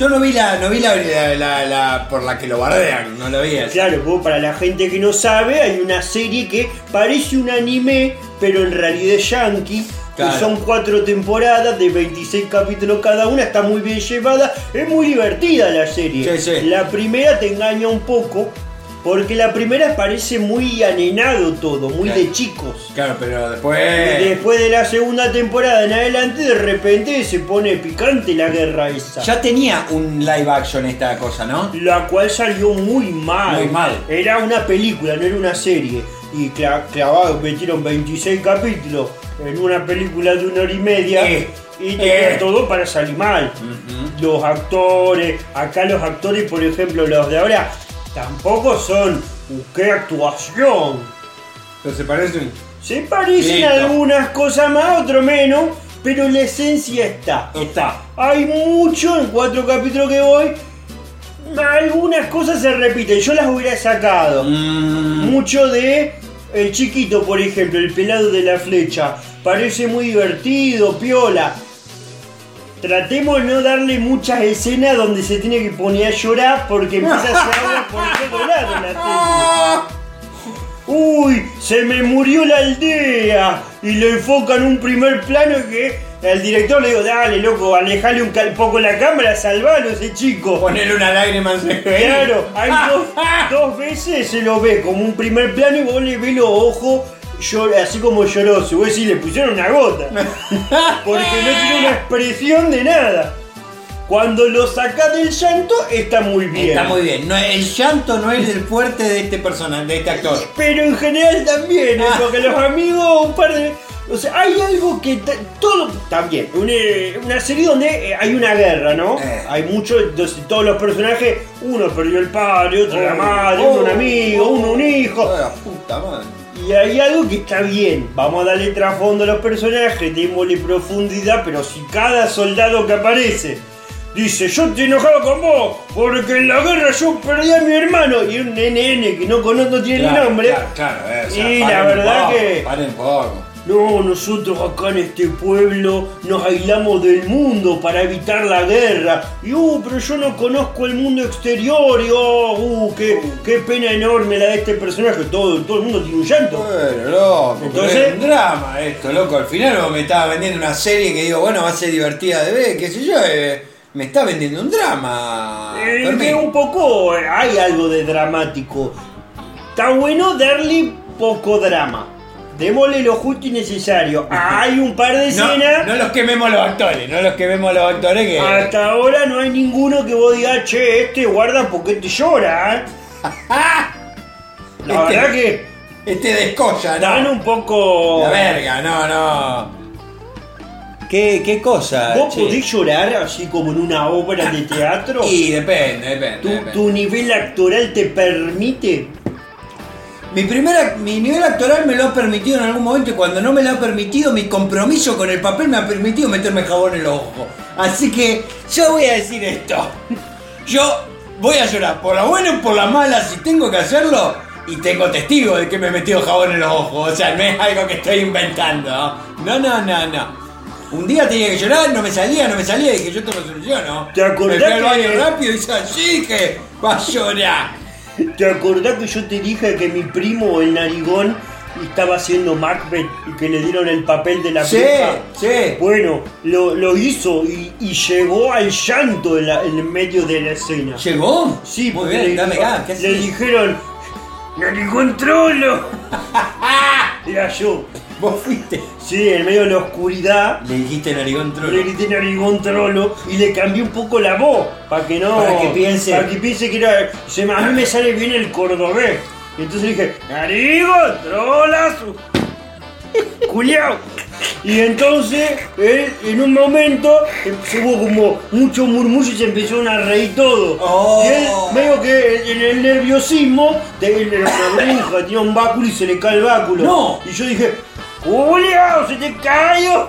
Yo no vi la, no vi la, la, la- la- por la que lo bardean, no lo vi así. claro, vos, para la gente que no sabe, hay una serie que parece un anime, pero en realidad es yankee. que son cuatro temporadas de 26 capítulos cada una, está muy bien llevada, es muy divertida la serie. Sí, sí. La primera te engaña un poco, porque la primera parece muy anenado todo, muy Claro. de chicos. Claro, pero después. Después de la segunda temporada en adelante, de repente se pone picante la guerra esa. Ya tenía un live action esta cosa, ¿no? La cual salió muy mal. Muy mal. Era una película, no era una serie. Y cla- clavado, metieron 26 capítulos en una película de una hora y media. Eh, y tenía eh. todo para salir mal. Los actores, acá los actores, por ejemplo, los de ahora, tampoco son. uh, ¡Qué actuación! Pero se parecen. Se parecen Listo. algunas cosas más, otro menos, pero la esencia está. Está. Hay mucho en cuatro capítulos que voy. Algunas cosas se repiten, yo las hubiera sacado. Mm, Mucho de el chiquito, por ejemplo, el pelado de la flecha. Parece muy divertido, piola. Tratemos de no darle muchas escenas donde se tiene que poner a llorar porque empieza a hacer agua por todos lados la. Uy, se me murió la aldea. Y le enfocan un primer plano que el director le digo, dale loco, alejale un poco la cámara, salvalo ese chico. Ponerle una lágrima en. Claro, hay dos, dos veces se lo ve como un primer plano y vos le ves los ojos llor- así como lloroso. Vos decís, le pusieron una gota. Porque no tiene una expresión de nada. Cuando lo sacás del llanto, está muy bien. Está muy bien. No, el llanto no es el fuerte de este personaje, de este actor. Pero en general también, ¿eh? Ah. porque los amigos, un par de. O sea, hay algo que. Todo. También. Una, una serie donde eh, hay una guerra, ¿no? Eh. Hay muchos. Entonces, todos los personajes. Uno perdió el padre, otro la Oh, madre, oh, uno un amigo, oh. uno un hijo. Ah, la puta madre. Y hay algo que está bien. Vamos a darle trasfondo a los personajes, démosle profundidad, pero si cada soldado que aparece dice yo estoy enojado con vos porque en la guerra yo perdí a mi hermano y un NN que no conozco, no tiene Claro, nombre. Claro, claro, eh, o sea, Y la verdad poco, que- Paren poco. No, nosotros acá en este pueblo nos aislamos del mundo para evitar la guerra. Y uh, pero yo no conozco el mundo exterior. Y oh, uh, qué, qué pena enorme la de este personaje. Todo, todo el mundo tiene un llanto. Bueno, loco, Entonces- es un drama esto, loco. Al final vos me estaba vendiendo una serie que digo, bueno, va a ser divertida de ver, qué sé yo. eh, me está vendiendo un drama. Eh, que un poco eh, hay algo de dramático. Está bueno darle poco drama. Démosle lo justo y necesario. Hay un par de escenas. no los quememos los actores, no los quememos los actores que. Hasta ahora no hay ninguno que vos digas, che, este guarda porque te llora. ¿eh?". La Este- verdad que Este descolla, dan ¿no? un poco. La verga, no, no. ¿Qué, qué cosa? ¿Vos che? podés llorar así como en una obra de teatro? Y depende, depende. ¿Tu, depende. tu nivel actoral te permite? Mi, primera, mi nivel actoral me lo ha permitido en algún momento y cuando no me lo ha permitido, mi compromiso con el papel me ha permitido meterme jabón en los ojos. Así que yo voy a decir esto. Yo voy a llorar por la buena o por la mala si tengo que hacerlo y tengo testigo de que me he metido jabón en los ojos. O sea, no es algo que estoy inventando. No, no, no, no. Un día tenía que llorar, no me salía, no me salía y dije yo te lo soluciono. ¿Te acordás Me fui al que- baño rápido y dije así que va a llorar. ¿Te acordás que yo te dije que mi primo, el narigón, estaba haciendo Macbeth y que le dieron el papel de la Sí, bruja? sí. Bueno, lo, lo hizo y, y llegó al llanto en, la- en medio de la escena. ¿Llegó? Sí, muy porque bien, le, dame. ¿qué le dijeron, narigón trolo. Era yo. Vos fuiste. Sí, en medio de la oscuridad. Le dijiste narigón Le trolo. grité narigón trolo y le cambié un poco la voz para que no. Para que piense. Para que piense que era. se a mí me sale bien el cordobés. Y entonces dije, narigón trolazo. Culiao. Y entonces, él, en un momento, se hubo como mucho murmullo y se empezaron a reír todo. Oh. Y él, medio que en el nerviosismo, de, él era una bruja, tenía un báculo y se le cae el báculo. No. Y yo dije, ¡Culiao! ¡Se te cayó!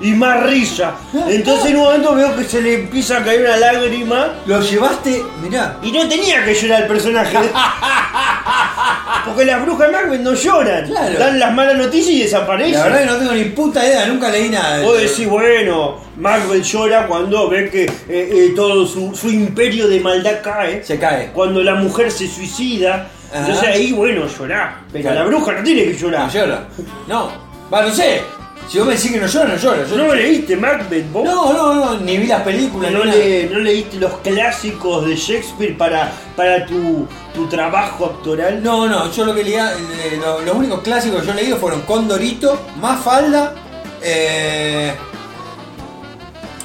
Y más risa. Entonces en un momento veo que se le empieza a caer una lágrima. Lo llevaste, mirá. Y no tenía que llorar el personaje. Porque las brujas de Macbeth no lloran. Claro. Dan las malas noticias y desaparecen. La verdad que no tengo ni puta idea, nunca leí nada de Vos decís, bueno, Macbeth llora cuando ve que eh, eh, todo su, su imperio de maldad cae. Se cae. Cuando la mujer se suicida. Entonces ahí, bueno, llorá. Pero Claro. la bruja no tiene que llorar. No llora. No. Va, no sé. Si vos me decís que no llora, no llora. Yo ¿No leíste Macbeth vos? no, no, no, ni vi las películas, ¿No, ni nada. le- no leíste los clásicos de Shakespeare para, para tu, tu trabajo actoral? No, no, yo lo que leía, eh, lo- los únicos clásicos que yo he leído fueron Condorito, Mafalda, eh,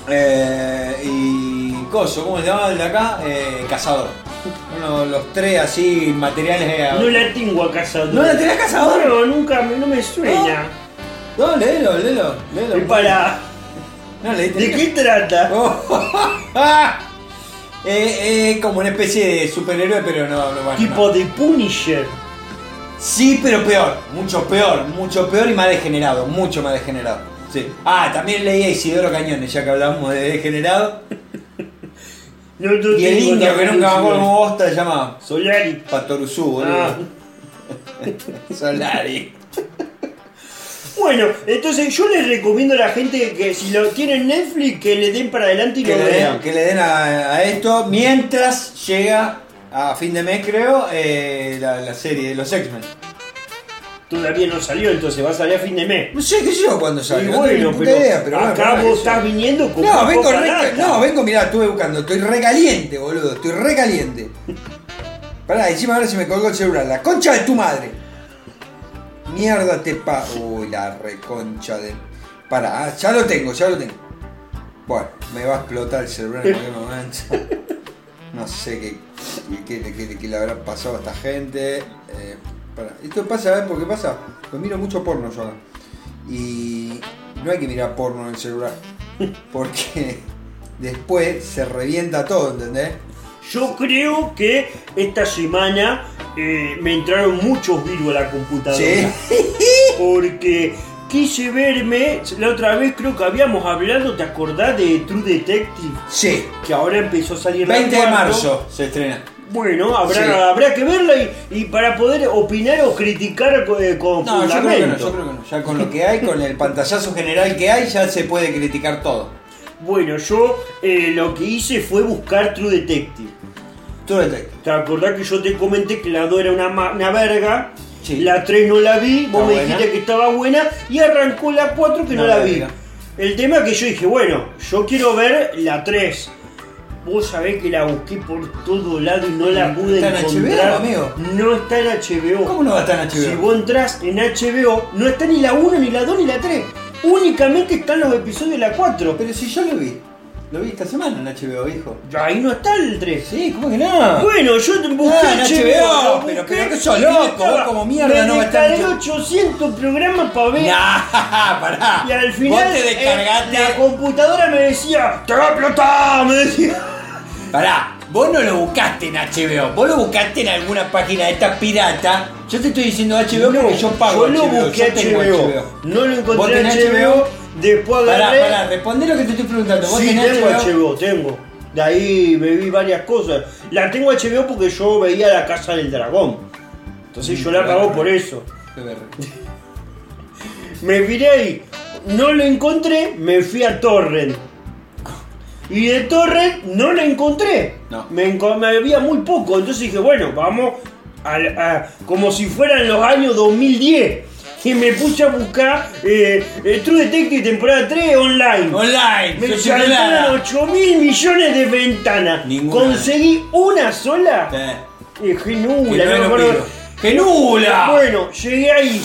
eh, y Coso, ¿cómo se llama el de acá? Eh, Cazador. Uno, los tres así materiales. eh, No la tengo a Cazador. ¿No la tenés a Cazador? No, nunca, no me sueña. No, léelo, léelo, léelo. Y para... No. ¿De qué trata? Oh. eh, eh, como una especie de superhéroe, pero no, no tipo no. de Punisher. Sí, pero peor, mucho peor, mucho peor y más degenerado, mucho más degenerado. Sí. Ah, también leí a Isidoro Cañones, ya que hablamos de degenerado. Y el indio, que nunca curiosidad. cómo bosta, se llama Solari. Patoruzú, boludo. Ah. Solari. Bueno, entonces yo les recomiendo a la gente que si lo tienen Netflix, que le den para adelante y Que lo le den, que le den a, a esto mientras llega a fin de mes, creo, eh, la, la serie de los X-Men. Todavía no salió, entonces va a salir a fin de mes. No sé qué sé yo sale. no bueno, puta pero, idea, pero acá vos estás viniendo con No, vengo re, no, vengo, mirá, estuve buscando, estoy recaliente, boludo, estoy recaliente. Pará, encima ahora se me colgó el celular, la concha de tu madre. Mierda te pa. Uy, la reconcha de. Pará, ah, ya lo tengo, ya lo tengo. Bueno, me va a explotar el celular en cualquier momento. No sé qué, qué, qué- qué- qué le habrá pasado a esta gente. Eh, Esto pasa, ¿sabes por qué pasa? Pues miro mucho porno yo acá. Y no hay que mirar porno en el celular. Porque después se revienta todo, ¿entendés? Yo creo que esta semana eh, me entraron muchos virus a la computadora. Porque quise verme, la otra vez creo que habíamos hablado, ¿te acordás de True Detective? Sí. Que ahora empezó a salir la 20 de marzo se estrena. Bueno, habrá, Sí. habrá que verla y, y para poder opinar o criticar con, eh, con No, yo creo que no, fundamento. yo creo que no. Ya con lo que hay, con el pantallazo general que hay, ya se puede criticar todo. Bueno, yo eh, lo que hice fue buscar True Detective. Tú detective. ¿Te acordás que yo te comenté que la 2 era una, una verga? Sí. La 3 no la vi, vos Está me buena. dijiste que estaba buena y arrancó la 4 que no Una la vi. El tema es que yo dije, bueno, yo quiero ver la 3. Vos sabés que la busqué por todo lado y no la pude ¿Está en encontrar. HBO, amigo? No está en HBO. ¿Cómo no va a estar en HBO? Si vos entras en HBO, no está ni la 1, ni la 2, ni la 3. Únicamente están los episodios de la 4. Pero si yo lo vi. Lo vi esta semana en HBO, hijo. Ahí no está el 3. Sí, ¿cómo que no? Bueno, yo te busqué Ah, en HBO, lo pero- pero que sos loco, estaba- vos como mierda me no va a estar en descargué 800 programas para ver. Nah, pará. Y al final Vos te eh, descargaste. la computadora me decía, te va a explotar, me decía. Pará, vos no lo buscaste en HBO, vos lo buscaste en alguna página de esta pirata. Yo te estoy diciendo HBO porque yo pago yo lo HBO, busqué yo tengo HBO. No lo ¿Vos encontré en tenés HBO. Después Pará, agarré. pará, respondé lo que te estoy preguntando. ¿Vos Sí, tenés tengo HBO? HBO, tengo. De ahí me vi varias cosas. La tengo HBO porque yo veía la casa del dragón. Entonces yo la pago por eso. Qué. Me miré ahí, no lo encontré, me fui a Torrent. Y de Torrent no lo encontré. No. Me, enco- me había muy poco. Entonces dije, bueno, vamos al- a, como si fueran los años 2010. Y me puse a buscar eh, eh, True Detective temporada 3 online. Online, Me saltaron 8 mil millones de ventanas. Ninguna. Conseguí una sola. Eh, Y dije, nula, que no me acuerdo. pido. ¡Que nula! Bueno, llegué ahí.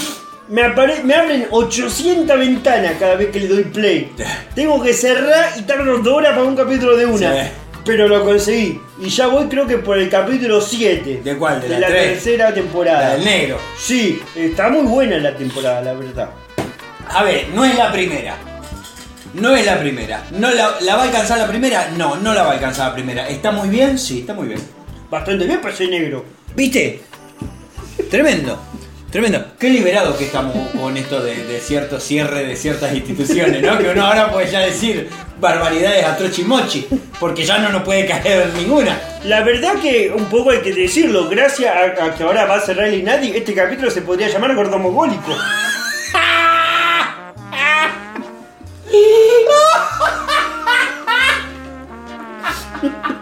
Me, apare- me abren 800 ventanas cada vez que le doy play. Tengo que cerrar y tardo dos horas para un capítulo de una. Sí. Pero lo conseguí. Y ya voy creo que por el capítulo 7. ¿De cuál? ¿De la tercera temporada. La del negro. Sí, está muy buena la temporada, la verdad. A ver, no es la primera. No es la primera. No la, ¿La va a alcanzar la primera? No, no la va a alcanzar la primera. ¿Está muy bien? Sí, está muy bien. Bastante bien para ser negro. ¿Viste? Tremendo. Tremendo. Qué liberado que estamos con esto de, de cierto cierre de ciertas instituciones, ¿no? Que uno ahora puede ya decir barbaridades a trochimochi, porque ya no nos puede caer ninguna. La verdad que un poco hay que decirlo, gracias a, a que ahora va a cerrar el Inadi, este capítulo se podría llamar gordomogólico.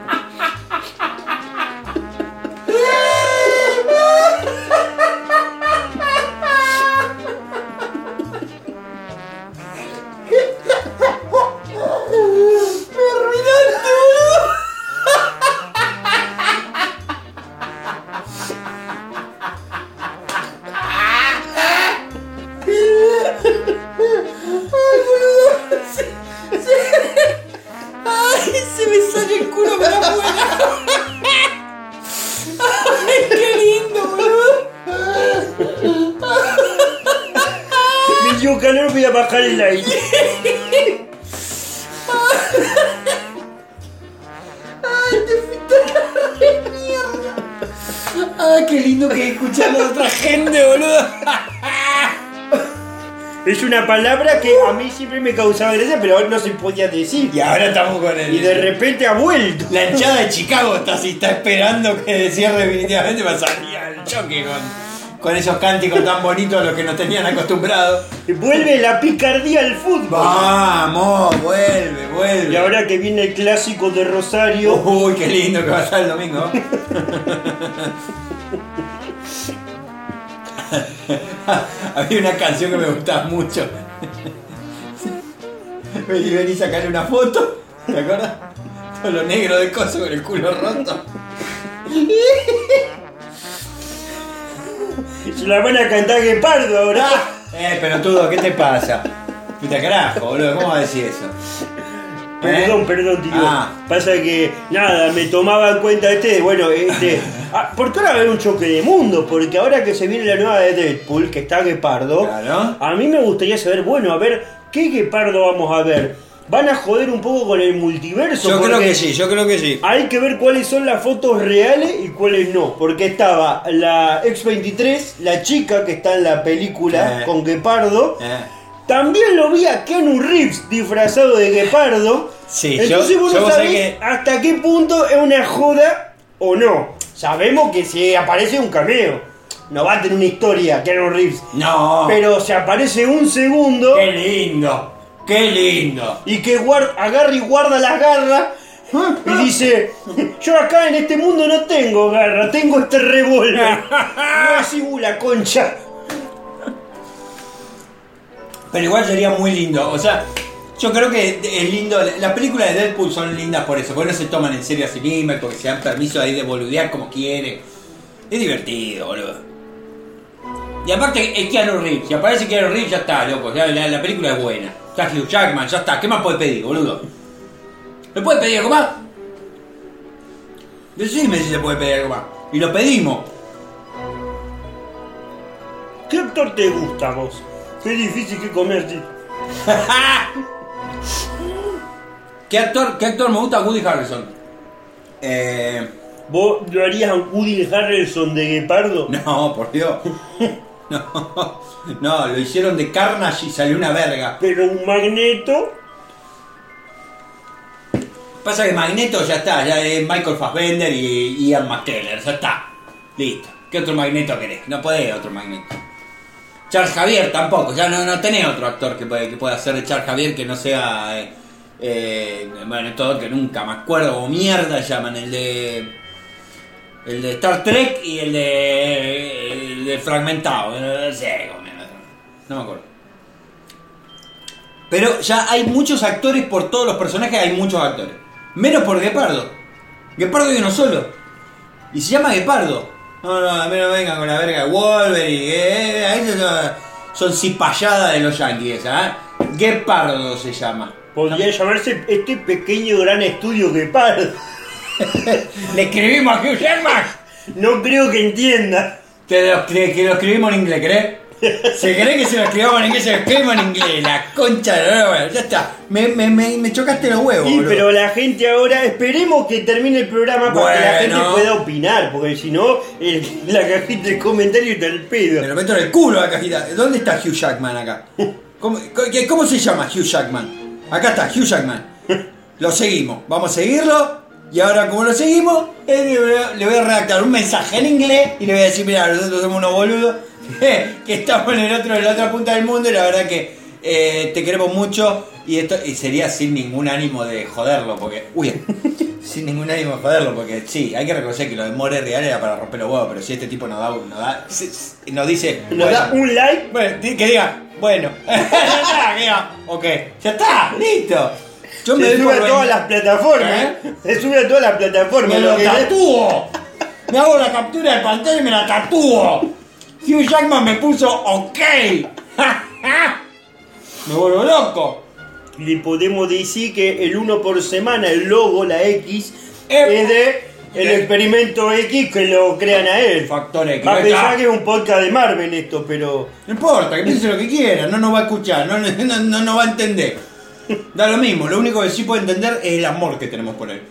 una palabra que a mí siempre me causaba gracia, pero ahora no se podía decir. Y ahora estamos con el... Y de repente ha vuelto. La hinchada de Chicago está así, está esperando que cierre definitivamente para salir al choque con, con esos cánticos tan bonitos a los que nos tenían acostumbrados. Vuelve la picardía al fútbol. Vamos, vuelve, vuelve. Y ahora que viene el clásico de Rosario, Uy, qué lindo que va a estar el domingo. Había una canción que me gustaba mucho. Vení, vení, sacarle una foto. ¿Te acuerdas? Todo lo negro de coso con el culo roto. se la van a cantar Guepardo ahora. Eh, pero todo, ¿qué te pasa? Puta carajo, boludo, ¿cómo vas a decir eso? Perdón, perdón, tío. Ah. Pasa que, nada, me tomaba en cuenta este, bueno, este. ah, porque ahora va a haber un choque de mundos, porque ahora que se viene la nueva de Deadpool, que está Guepardo, Claro. a mí me gustaría saber, bueno, a ver, ¿qué Guepardo vamos a ver? ¿Van a joder un poco con el multiverso? Yo creo que sí, yo creo que sí. Hay que ver cuáles son las fotos reales y cuáles no. Porque estaba la X-23, la chica que está en la película Eh. con Guepardo. Eh. También lo vi a Keanu Reeves disfrazado de Guepardo. Sí, Entonces yo- vos yo no sabés que- hasta qué punto es una joda o no. Sabemos que si aparece un cameo, no va a tener una historia Keanu Reeves. No. Pero si aparece un segundo Qué lindo. Qué lindo. y que guar- agarra y guarda las garras y dice, yo acá en este mundo no tengo garra, tengo este revólver. No es Ibu la concha. Pero igual sería muy lindo. O sea, yo creo que es lindo. Las películas de Deadpool son lindas por eso. Porque no se toman en serio a sí mismas, porque se dan permiso ahí de boludear como quieren. Es divertido, boludo. Y aparte es Keanu Reeves. Si aparece Keanu Reeves, ya está, loco. La, la película es buena. Está Hugh Jackman, ya está. ¿Qué más puede pedir, boludo? ¿Me puede pedir algo más? Decime si se puede pedir algo más. Y lo pedimos. ¿Qué actor te gusta vos? Qué difícil que comerte. ¿Qué actor, ¿Qué actor me gusta? Woody Harrison. Eh, ¿Vos lo harías a Woody Harrelson de Guepardo? no, por Dios. No, no, lo hicieron de Carnage y salió una verga. Pero un magneto. Pasa que Magneto ya está, ya es Michael Fassbender y Ian McKellen, ya está. Listo. ¿Qué otro Magneto querés? No podés otro Magneto. Charles Javier tampoco, ya no, no tenés otro actor que, puede- que pueda hacer de Charles Javier que no sea. eh, eh, bueno, todo que nunca me acuerdo, o mierda llaman, el de. El de Star Trek y el de. El de Fragmentado, no sé, no me acuerdo. Pero ya hay muchos actores por todos los personajes, hay muchos actores. Menos por Guepardo. Guepardo hay uno solo. Y se llama Guepardo. No, no, a mí no vengan con la verga de Wolverine. Eh, eh, esos son, cipayadas de los yankees, esa, ¿eh? Guepardo se llama. Podría llamarse este pequeño gran estudio Guepardo. Le escribimos a Hugh Jackman. No creo que entienda. Que lo, que, que lo escribimos en inglés, ¿crees? ¿Se cree que se lo escribamos en inglés? Se lo escribimos en inglés. La concha de la Ya está. Me, me, me, me chocaste los huevos, Sí, boludo. pero la gente ahora, esperemos que termine el programa para que la Bueno. gente pueda opinar, porque si no, el- la cajita de comentarios está el Me pedo. lo meto en el culo la cajita. ¿Dónde está Hugh Jackman acá? ¿Cómo, qué- cómo se llama Hugh Jackman? Acá está, Hugh Jackman. Lo seguimos. Vamos a seguirlo. Y ahora, como lo seguimos, eh, le voy a- le voy a redactar un mensaje en inglés y le voy a decir: Mira, nosotros somos unos boludos que estamos en, el otro, en la otra punta del mundo y la verdad que eh, te queremos mucho. Y esto y sería sin ningún ánimo de joderlo, porque. Uy, sin ningún ánimo de joderlo, porque sí, hay que reconocer que lo de More Real era para romper los huevos, pero si este tipo nos da. Nos, da, nos dice. Nos da un like, bueno, que diga, bueno, ya está, que diga, ok, ya está, listo. Yo me se sube a todas las plataformas. ¿Eh? Se sube a todas las plataformas. Me lo lo que- tatúo. Me hago la captura de pantalla y me la tatúo. Hugh Jackman me puso ok. me vuelvo loco. Le podemos decir que el 1 por semana, el logo, la X, Eh, es de el eh. experimento X que lo crean a él. Factor X. A está. que es un podcast de Marvel esto, pero. No importa, que piense lo que quiera, no nos va a escuchar, no, no, no nos va a entender. Da lo mismo, lo único que sí puede entender es el amor que tenemos por él.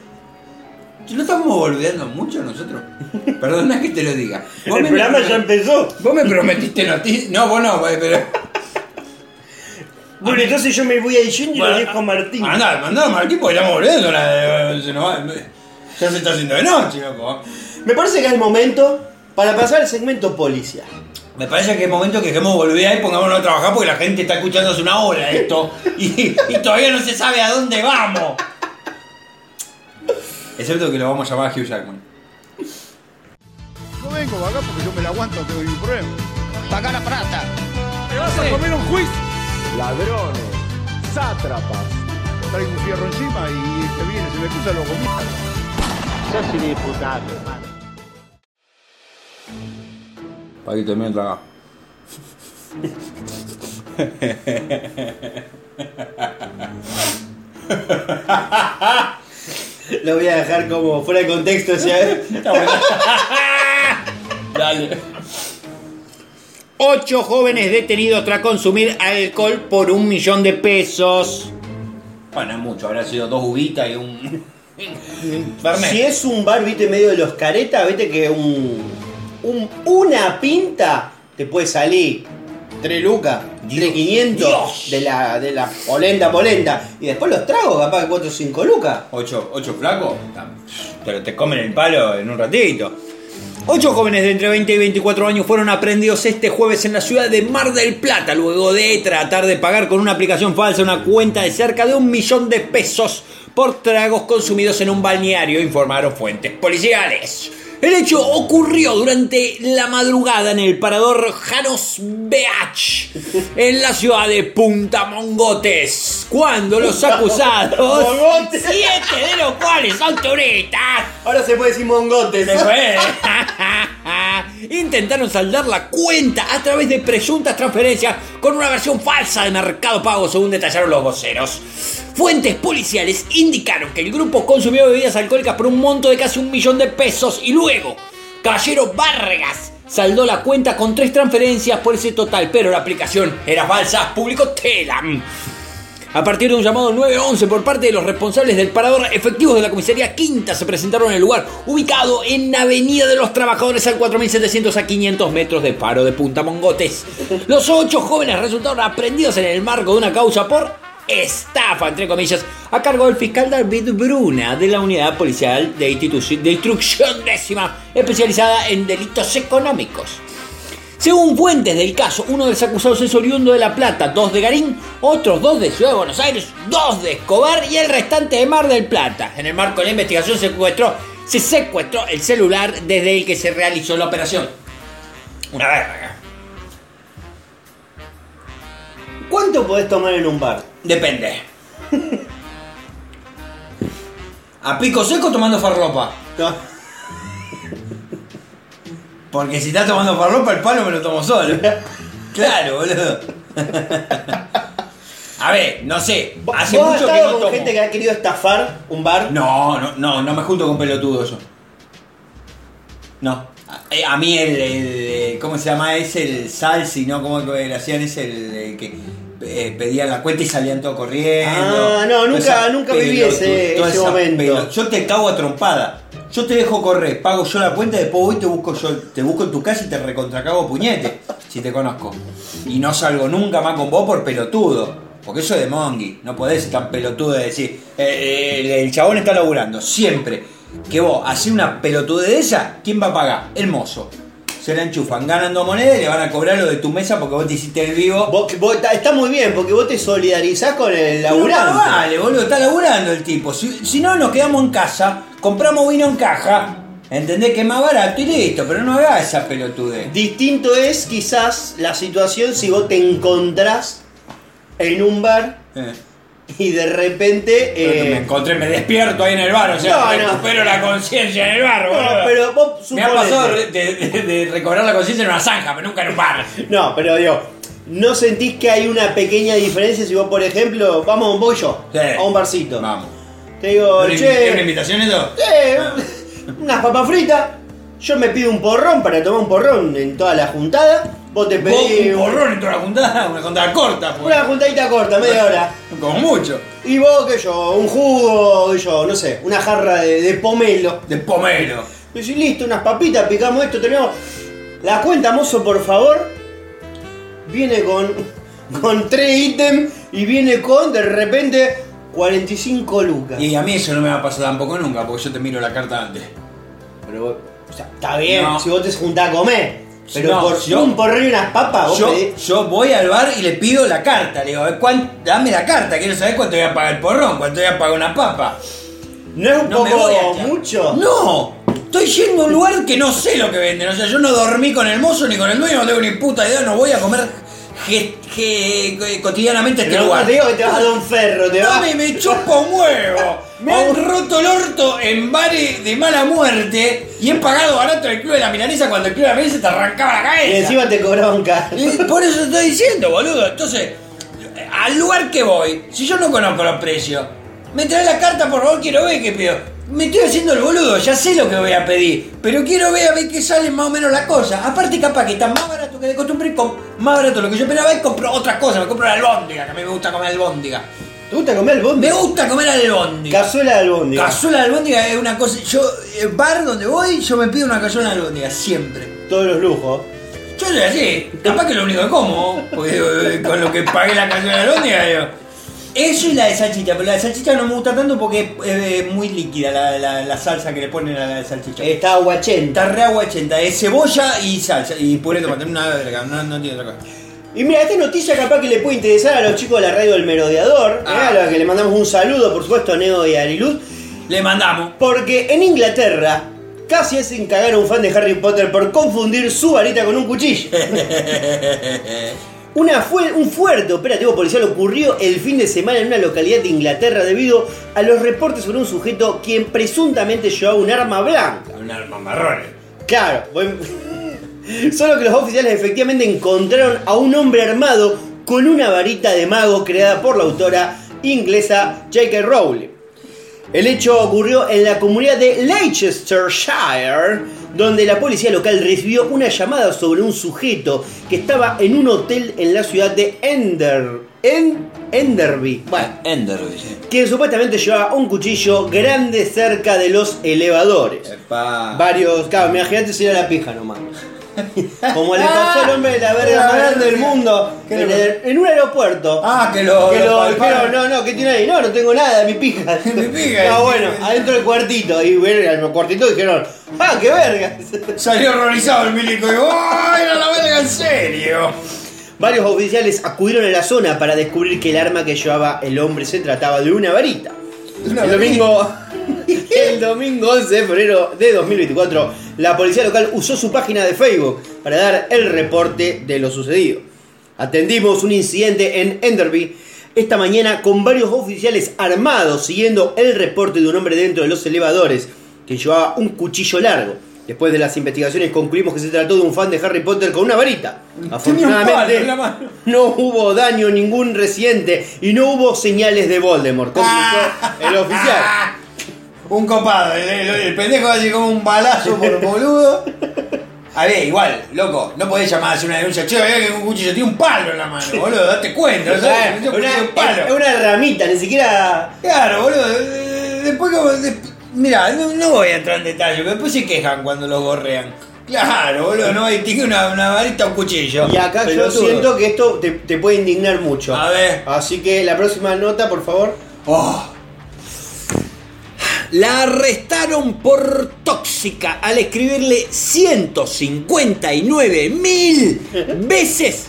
¿No estamos boludeando mucho nosotros? Perdona que te lo diga. Vos El me- programa ya empezó. Vos me prometiste noticias. No, vos no, pero. Bueno, entonces yo me voy a diciendo y lo dejo a Martín. Andá, mandá a Martín porque estamos volviendo. La, se nos va- ya se está haciendo de noche, loco. Me parece que es el momento para pasar al segmento policial. Me parece que es momento que dejemos volver y pongámonos a trabajar porque la gente está escuchando hace una hora esto y, y todavía no se sabe a dónde vamos. Excepto que lo vamos a llamar a Hugh Jackman. No vengo acá porque yo me la aguanto, tengo ningún problema. Paga la plata. ¿Te vas a comer un juicio? ladrones, sátrapas. Traigo un fierro encima y que viene se me cruza los gomitas. Sos diputado, hermano. Para termine de tragar. Lo voy a dejar como fuera de contexto. ¿sí? Dale. Ocho jóvenes detenidos tras consumir alcohol por un millón de pesos. Bueno, es mucho, habrá sido dos uvitas y un. Fernet. Si es un bar, viste, medio de los caretas, viste que un, un- una pinta te puede salir 3 lucas, 3 500 Dios. de la, de la polenta polenta. Y después los tragos, capaz que 4 o 5 lucas. ¿Ocho, ocho flacos? Pero te comen el palo en un ratito. Ocho jóvenes de entre 20 y 24 años fueron aprendidos este jueves en la ciudad de Mar del Plata luego de tratar de pagar con una aplicación falsa una cuenta de cerca de un millón de pesos por tragos consumidos en un balneario, informaron fuentes policiales. El hecho ocurrió durante la madrugada en el parador Janos Beach, en la ciudad de Punta Mongotes, cuando los acusados, Mongotes. siete de los cuales son turistas, Ahora se puede decir mongotes. se. Intentaron saldar la cuenta a través de presuntas transferencias con una versión falsa de Mercado Pago, según detallaron los voceros. Fuentes policiales indicaron que el grupo consumió bebidas alcohólicas por un monto de casi un millón de pesos y luego Caballero Vargas saldó la cuenta con tres transferencias por ese total, pero la aplicación era falsa, publicó Telam. A partir de un llamado 911 por parte de los responsables del parador, efectivos de la comisaría Quinta se presentaron en el lugar, ubicado en Avenida de los Trabajadores al 4700 a 500 metros de paro de Punta Mongotes. Los ocho jóvenes resultaron aprendidos en el marco de una causa por estafa, entre comillas, a cargo del fiscal David Bruna de la Unidad Policial de, de Instrucción Décima, especializada en delitos económicos. Según fuentes del caso, uno de los acusados es oriundo de La Plata, dos de Garín, otros dos de Ciudad de Buenos Aires, dos de Escobar y el restante de Mar del Plata. En el marco de la investigación se secuestró, se secuestró el celular desde el que se realizó la operación. Una verga. ¿Cuánto podés tomar en un bar? Depende. A pico seco tomando farlopa. No. Porque si estás tomando farlopa, el palo me lo tomo solo. Claro, boludo. A ver, no sé. Hace ¿Vos has que no con tomo. gente que ha querido estafar un bar? No, no, no, no me junto con pelotudos yo. No. A, eh, a mí el, el- ¿Cómo se llama? Es el salsi, ¿no? ¿Cómo le hacían? Es el, eh, que eh, pedían la cuenta y salían todos corriendo. Ah, no, nunca- nunca viví ese- momento. pelo- Yo te cago a trompada. Yo te dejo correr, pago yo la cuenta, después voy y te busco yo, te busco en tu casa y te recontracago puñete, si te conozco. Y no salgo nunca más con vos por pelotudo. Porque eso es de mongi, no podés ser tan pelotudo de decir, eh, eh, el, chabón está laburando, siempre. Que vos haces una pelotude de esa, ¿quién va a pagar? El mozo. Se la enchufan, ganan dos monedas y le van a cobrar lo de tu mesa porque vos te hiciste el vivo. Vos- vos- está, muy bien, porque vos te solidarizás con el laburante. más vale, boludo, está laburando el tipo. Si, si no, nos quedamos en casa, compramos vino en caja, entendés que es más barato y listo, pero no hagas esa pelotude. Distinto es quizás la situación si vos te encontrás en un bar Eh. Y de repente. Me eh, encontré, me despierto ahí en el bar, o sea, No, no. recupero la conciencia en el bar, no, pero vos Me ha pasado de, de- de recobrar la conciencia en una zanja, pero nunca en un bar. No, pero digo, ¿no sentís que hay una pequeña diferencia si vos, por ejemplo, vamos a un bollo, Sí. a un barcito? Vamos. Te digo, ¿Es una che, invitación esto? eh, unas papas fritas, yo me pido un porrón para tomar un porrón en toda la juntada, vos te Vos, pedís un porrón en toda la juntada, una juntada corta, pues. una juntadita corta, media hora. Como mucho. Y vos, que yo, un jugo, que yo, no sé, una jarra de, de pomelo. De pomelo. Y decís, listo, unas papitas, picamos esto, terminamos. La cuenta, mozo, por favor, viene con, con tres ítems y viene con, de repente, 45 lucas. Y a mí eso no me va a pasar tampoco nunca, porque yo te miro la carta antes. Pero, vos- o sea, está bien No. si vos te juntás a comer. Pero No, por yo- un porrón y unas papas, vos Yo, pedís- yo voy al bar y le pido la carta. Le digo, "¿Cuán- dame la carta, quiero saber cuánto voy a pagar el porrón, cuánto voy a pagar una papa. ¿No es un No poco mucho? No, estoy yendo a un lugar que no sé lo que venden. O sea, yo no dormí con el mozo ni con el dueño, no tengo ni puta idea, no voy a comer ge- ge- cotidianamente este lugar. te digo que te vas a dar un ferro, te vas. No me, me chupa un huevo. Me han- roto el orto en bares de mala muerte y he pagado barato el club de la milanesa cuando el club de la milanesa te arrancaba la cabeza. Y encima te cobraban caro. Por eso estoy diciendo, boludo. Entonces, al lugar que voy, si yo no conozco los precios, Me trae la carta, por favor, quiero ver qué pido. Me estoy haciendo el boludo, ya sé lo que voy a pedir, pero quiero ver a ver qué sale más o menos la cosa. Aparte, capaz que está más barato que de costumbre, más barato de lo que yo esperaba y compro otras cosas. Me compro la albóndiga, que a mí me gusta comer albóndiga. ¿Te gusta comer albóndiga? Me gusta comer albóndiga. Cazuela de albóndiga. Cazuela de albóndiga es una cosa. Yo, el bar donde voy, yo me pido una cazuela de albóndiga, siempre. Todos los lujos. Yo soy así, capaz que es lo único que como, porque eh, con lo que pagué la cazuela de albóndiga, digo. Eso y la de salchicha, pero la de salchicha no me gusta tanto porque es muy líquida la, la- la salsa que le ponen a la de salchicha. Está aguachenta. Está re aguachenta, es cebolla y salsa, y puré de tomate, una verga, no, no tiene otra cosa. Y mira, esta noticia capaz que le puede interesar a los chicos de la radio del Merodeador, Ah. ¿eh? a los que le mandamos un saludo, por supuesto, a Neo y a Ariluz, Le mandamos. porque en Inglaterra casi hacen cagar a un fan de Harry Potter por confundir su varita con un cuchillo. Una fue, un fuerte operativo policial ocurrió el fin de semana en una localidad de Inglaterra debido a los reportes sobre un sujeto quien presuntamente llevaba un arma blanca. Un arma marrón. Claro, buen- solo que los oficiales efectivamente encontraron a un hombre armado con una varita de mago creada por la autora inglesa J.K. Rowling. El hecho ocurrió en la comunidad de Leicestershire, donde la policía local recibió una llamada sobre un sujeto que estaba en un hotel en la ciudad de Ender, en Enderby. Bueno, Ender, dice. que supuestamente llevaba un cuchillo grande cerca de los elevadores. Epa. Varios, claro, imagínate si era la pija nomás. Como le pasó al hombre de la verga más grande del mundo ¿Qué en, le- el- en un aeropuerto. Ah, que lo. que lo dijeron, no, no, ¿qué tiene ahí? No, no tengo nada, mi pija. Mi pija. No, bueno, adentro del cuartito. Y bueno, en el cuartito dijeron, ah, qué verga. Salió horrorizado el milico y ¡ay, era la verga en serio! Varios oficiales acudieron a la zona para descubrir que el arma que llevaba el hombre se trataba de una varita. Una el domingo, el domingo 11 de febrero de 2024, la policía local usó su página de Facebook para dar el reporte de lo sucedido. Atendimos un incidente en Enderby esta mañana con varios oficiales armados siguiendo el reporte de un hombre dentro de los elevadores que llevaba un cuchillo largo. Después de las investigaciones concluimos que se trató de un fan de Harry Potter con una varita. Afortunadamente no hubo daño ningún reciente y no hubo señales de Voldemort, comunicó el oficial. Un copado, el, el- el pendejo así como un balazo por boludo. A ver, igual, loco, no podés llamar a hacer una denuncia. Che, vea que un cuchillo tiene un palo en la mano, boludo, date cuenta, ¿sabes? Una, un palo. una ramita, ni siquiera. Claro, boludo. Después como. de- Mirá, no, no voy a entrar en detalle, pero después se quejan cuando los gorrean. Claro, boludo, no hay tiene una, una varita o un cuchillo. Y acá yo siento que esto te, te puede indignar mucho. A ver. Así que la próxima nota, por favor. Oh. La arrestaron por tóxica al escribirle 159 mil veces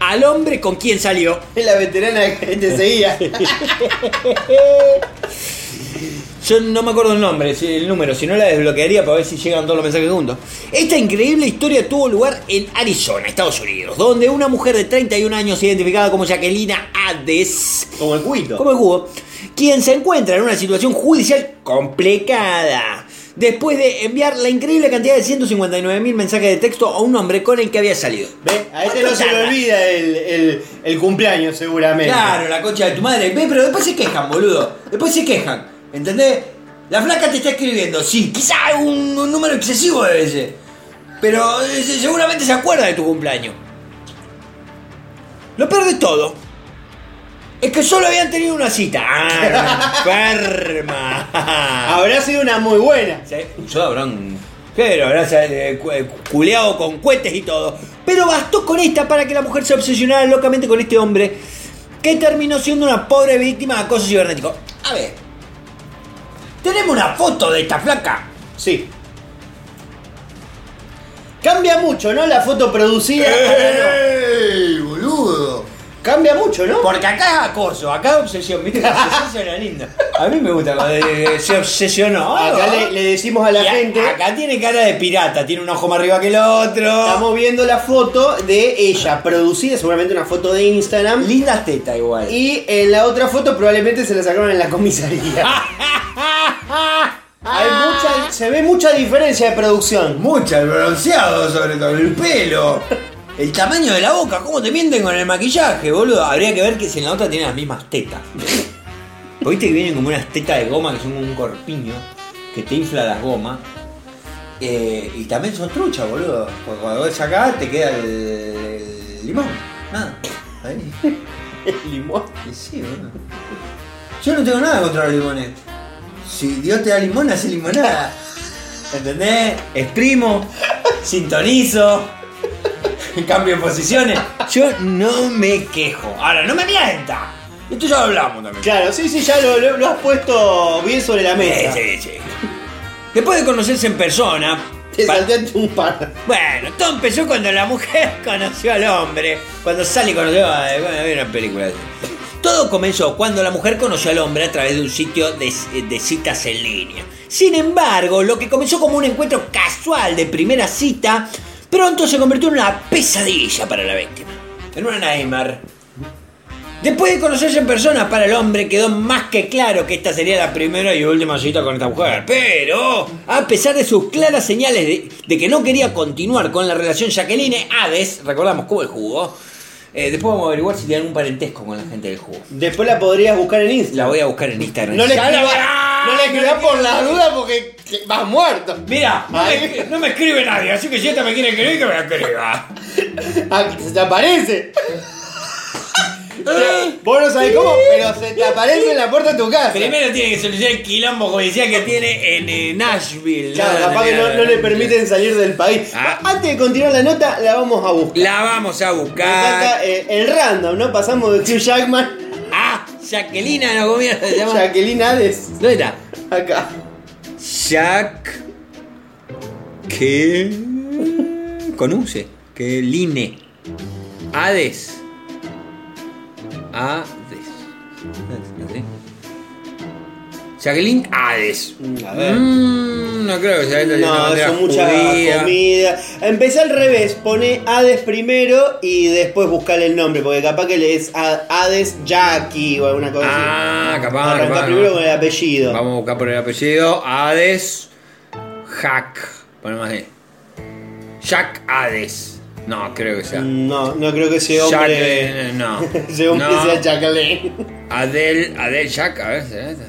al hombre con quien salió. Es la veterana que te seguía. Yo no me acuerdo el nombre, el número, si no la desbloquearía para ver si llegan todos los mensajes juntos. Esta increíble historia tuvo lugar en Arizona, Estados Unidos, donde una mujer de 31 años identificada como Jacquelina Hades Como el cuito. como el cubo, quien se encuentra en una situación judicial complicada. Después de enviar la increíble cantidad de 159 mil mensajes de texto a un hombre con el que había salido. ¿Ve? A este ¿Cuánto no se le olvida el, el- el cumpleaños, seguramente. Claro, la concha de tu madre. Ve, pero después se quejan, boludo. Después se quejan. ¿Entendés? La flaca te está escribiendo. Sí, quizá un, un número excesivo de veces. Pero eh, seguramente se acuerda de tu cumpleaños. Lo peor de todo es que solo habían tenido una cita. ¡Ah, enferma! Habrá sido una muy buena. Sí, yo habrán. Pero habrán eh, eh, culeado con cohetes y todo. Pero bastó con esta para que la mujer se obsesionara locamente con este hombre que terminó siendo una pobre víctima de acoso cibernético. A ver, tenemos una foto de esta flaca. Sí. Cambia mucho, ¿no? La foto producida. ¡Ey, boludo! Cambia mucho, ¿no? Porque acá es acoso, acá es obsesión, ¿viste? La obsesión suena lindo. A mí me gusta cuando eh, se obsesionó. Acá le, le decimos a la Y a- gente. Acá tiene cara de pirata, tiene un ojo más arriba que el otro. Estamos viendo la foto de ella, producida, seguramente una foto de Instagram. Lindas tetas igual. Y en la otra foto probablemente se la sacaron en la comisaría. Hay mucha, se ve mucha diferencia de producción. Mucha, el bronceado sobre todo, el pelo. El tamaño de la boca, ¿cómo te mienten con el maquillaje, boludo? Habría que ver que si en la otra tiene las mismas tetas. Viste que vienen como unas tetas de goma que son como un corpiño que te infla las gomas. Eh, y también son truchas, boludo. Porque cuando vos sacás te queda el, el limón. Nada. Ahí. El limón. Y sí, boludo. Yo no tengo nada contra los limones. Si Dios te da limón, hace limonada. ¿Entendés? Exprimo, sintonizo, cambio de posiciones. Yo no me quejo. Ahora, no me mienta. Esto ya lo hablamos también. Claro, sí, sí, ya lo, lo- lo has puesto bien sobre la mesa. Sí, sí, sí. Después de conocerse en persona. Te pa- saltaste un par. Bueno, todo empezó cuando la mujer conoció al hombre. Cuando Sally conoció a. Bueno, había una película así. Todo comenzó cuando la mujer conoció al hombre a través de un sitio de, de citas en línea. Sin embargo, lo que comenzó como un encuentro casual de primera cita, pronto se convirtió en una pesadilla para la víctima. En una nightmare. Después de conocerse en persona, para el hombre quedó más que claro que esta sería la primera y última cita con esta mujer. Pero, a pesar de sus claras señales de, de que no quería continuar con la relación Jacqueline Hades, recordamos como el jugo, eh, después vamos a averiguar si tiene algún parentesco con la gente del jugo. Después la podrías buscar en Instagram. La voy a buscar en Instagram. No le escribas no le escribas por la duda porque que- vas muerto. Mira, no me, Ay. no me escribe nadie, así que si esta me quiere escribir, que me escriba. Ah, se te aparece. Vos no sabés cómo, pero se te aparece en la puerta de tu casa. Primero tiene que solucionar el quilombo judicial que tiene en eh, Nashville. Claro, capaz que no, no le permiten salir del país. Ah. Antes de continuar la nota, la vamos a buscar. La vamos a buscar. eh, el random, ¿no? Pasamos de Hugh Jackman Ah, Jacqueline, no, ¿cómo mierda se llama? Jacqueline Hades. ¿Dónde está? Acá. Jack. Que. Con U, sí. Que Line. Hades. Hades. Jacqueline Hades. A ver. Mm, no creo que sea esta No, eso mucha judía. comida. Empecé al revés, pone Hades primero y después buscarle el nombre, porque capaz que le es Hades Jackie o alguna cosa Ah, así. capaz, Arranca capaz, primero no. con el apellido. Vamos a buscar por el apellido. Hades. Jack. Ponemos ahí. Jack Hades. No, creo que sea. No, no creo que ese hombre. Jacqueline, no. ese hombre No. sea Jacqueline. Adel, Adel Jack, a ver, ¿será esta?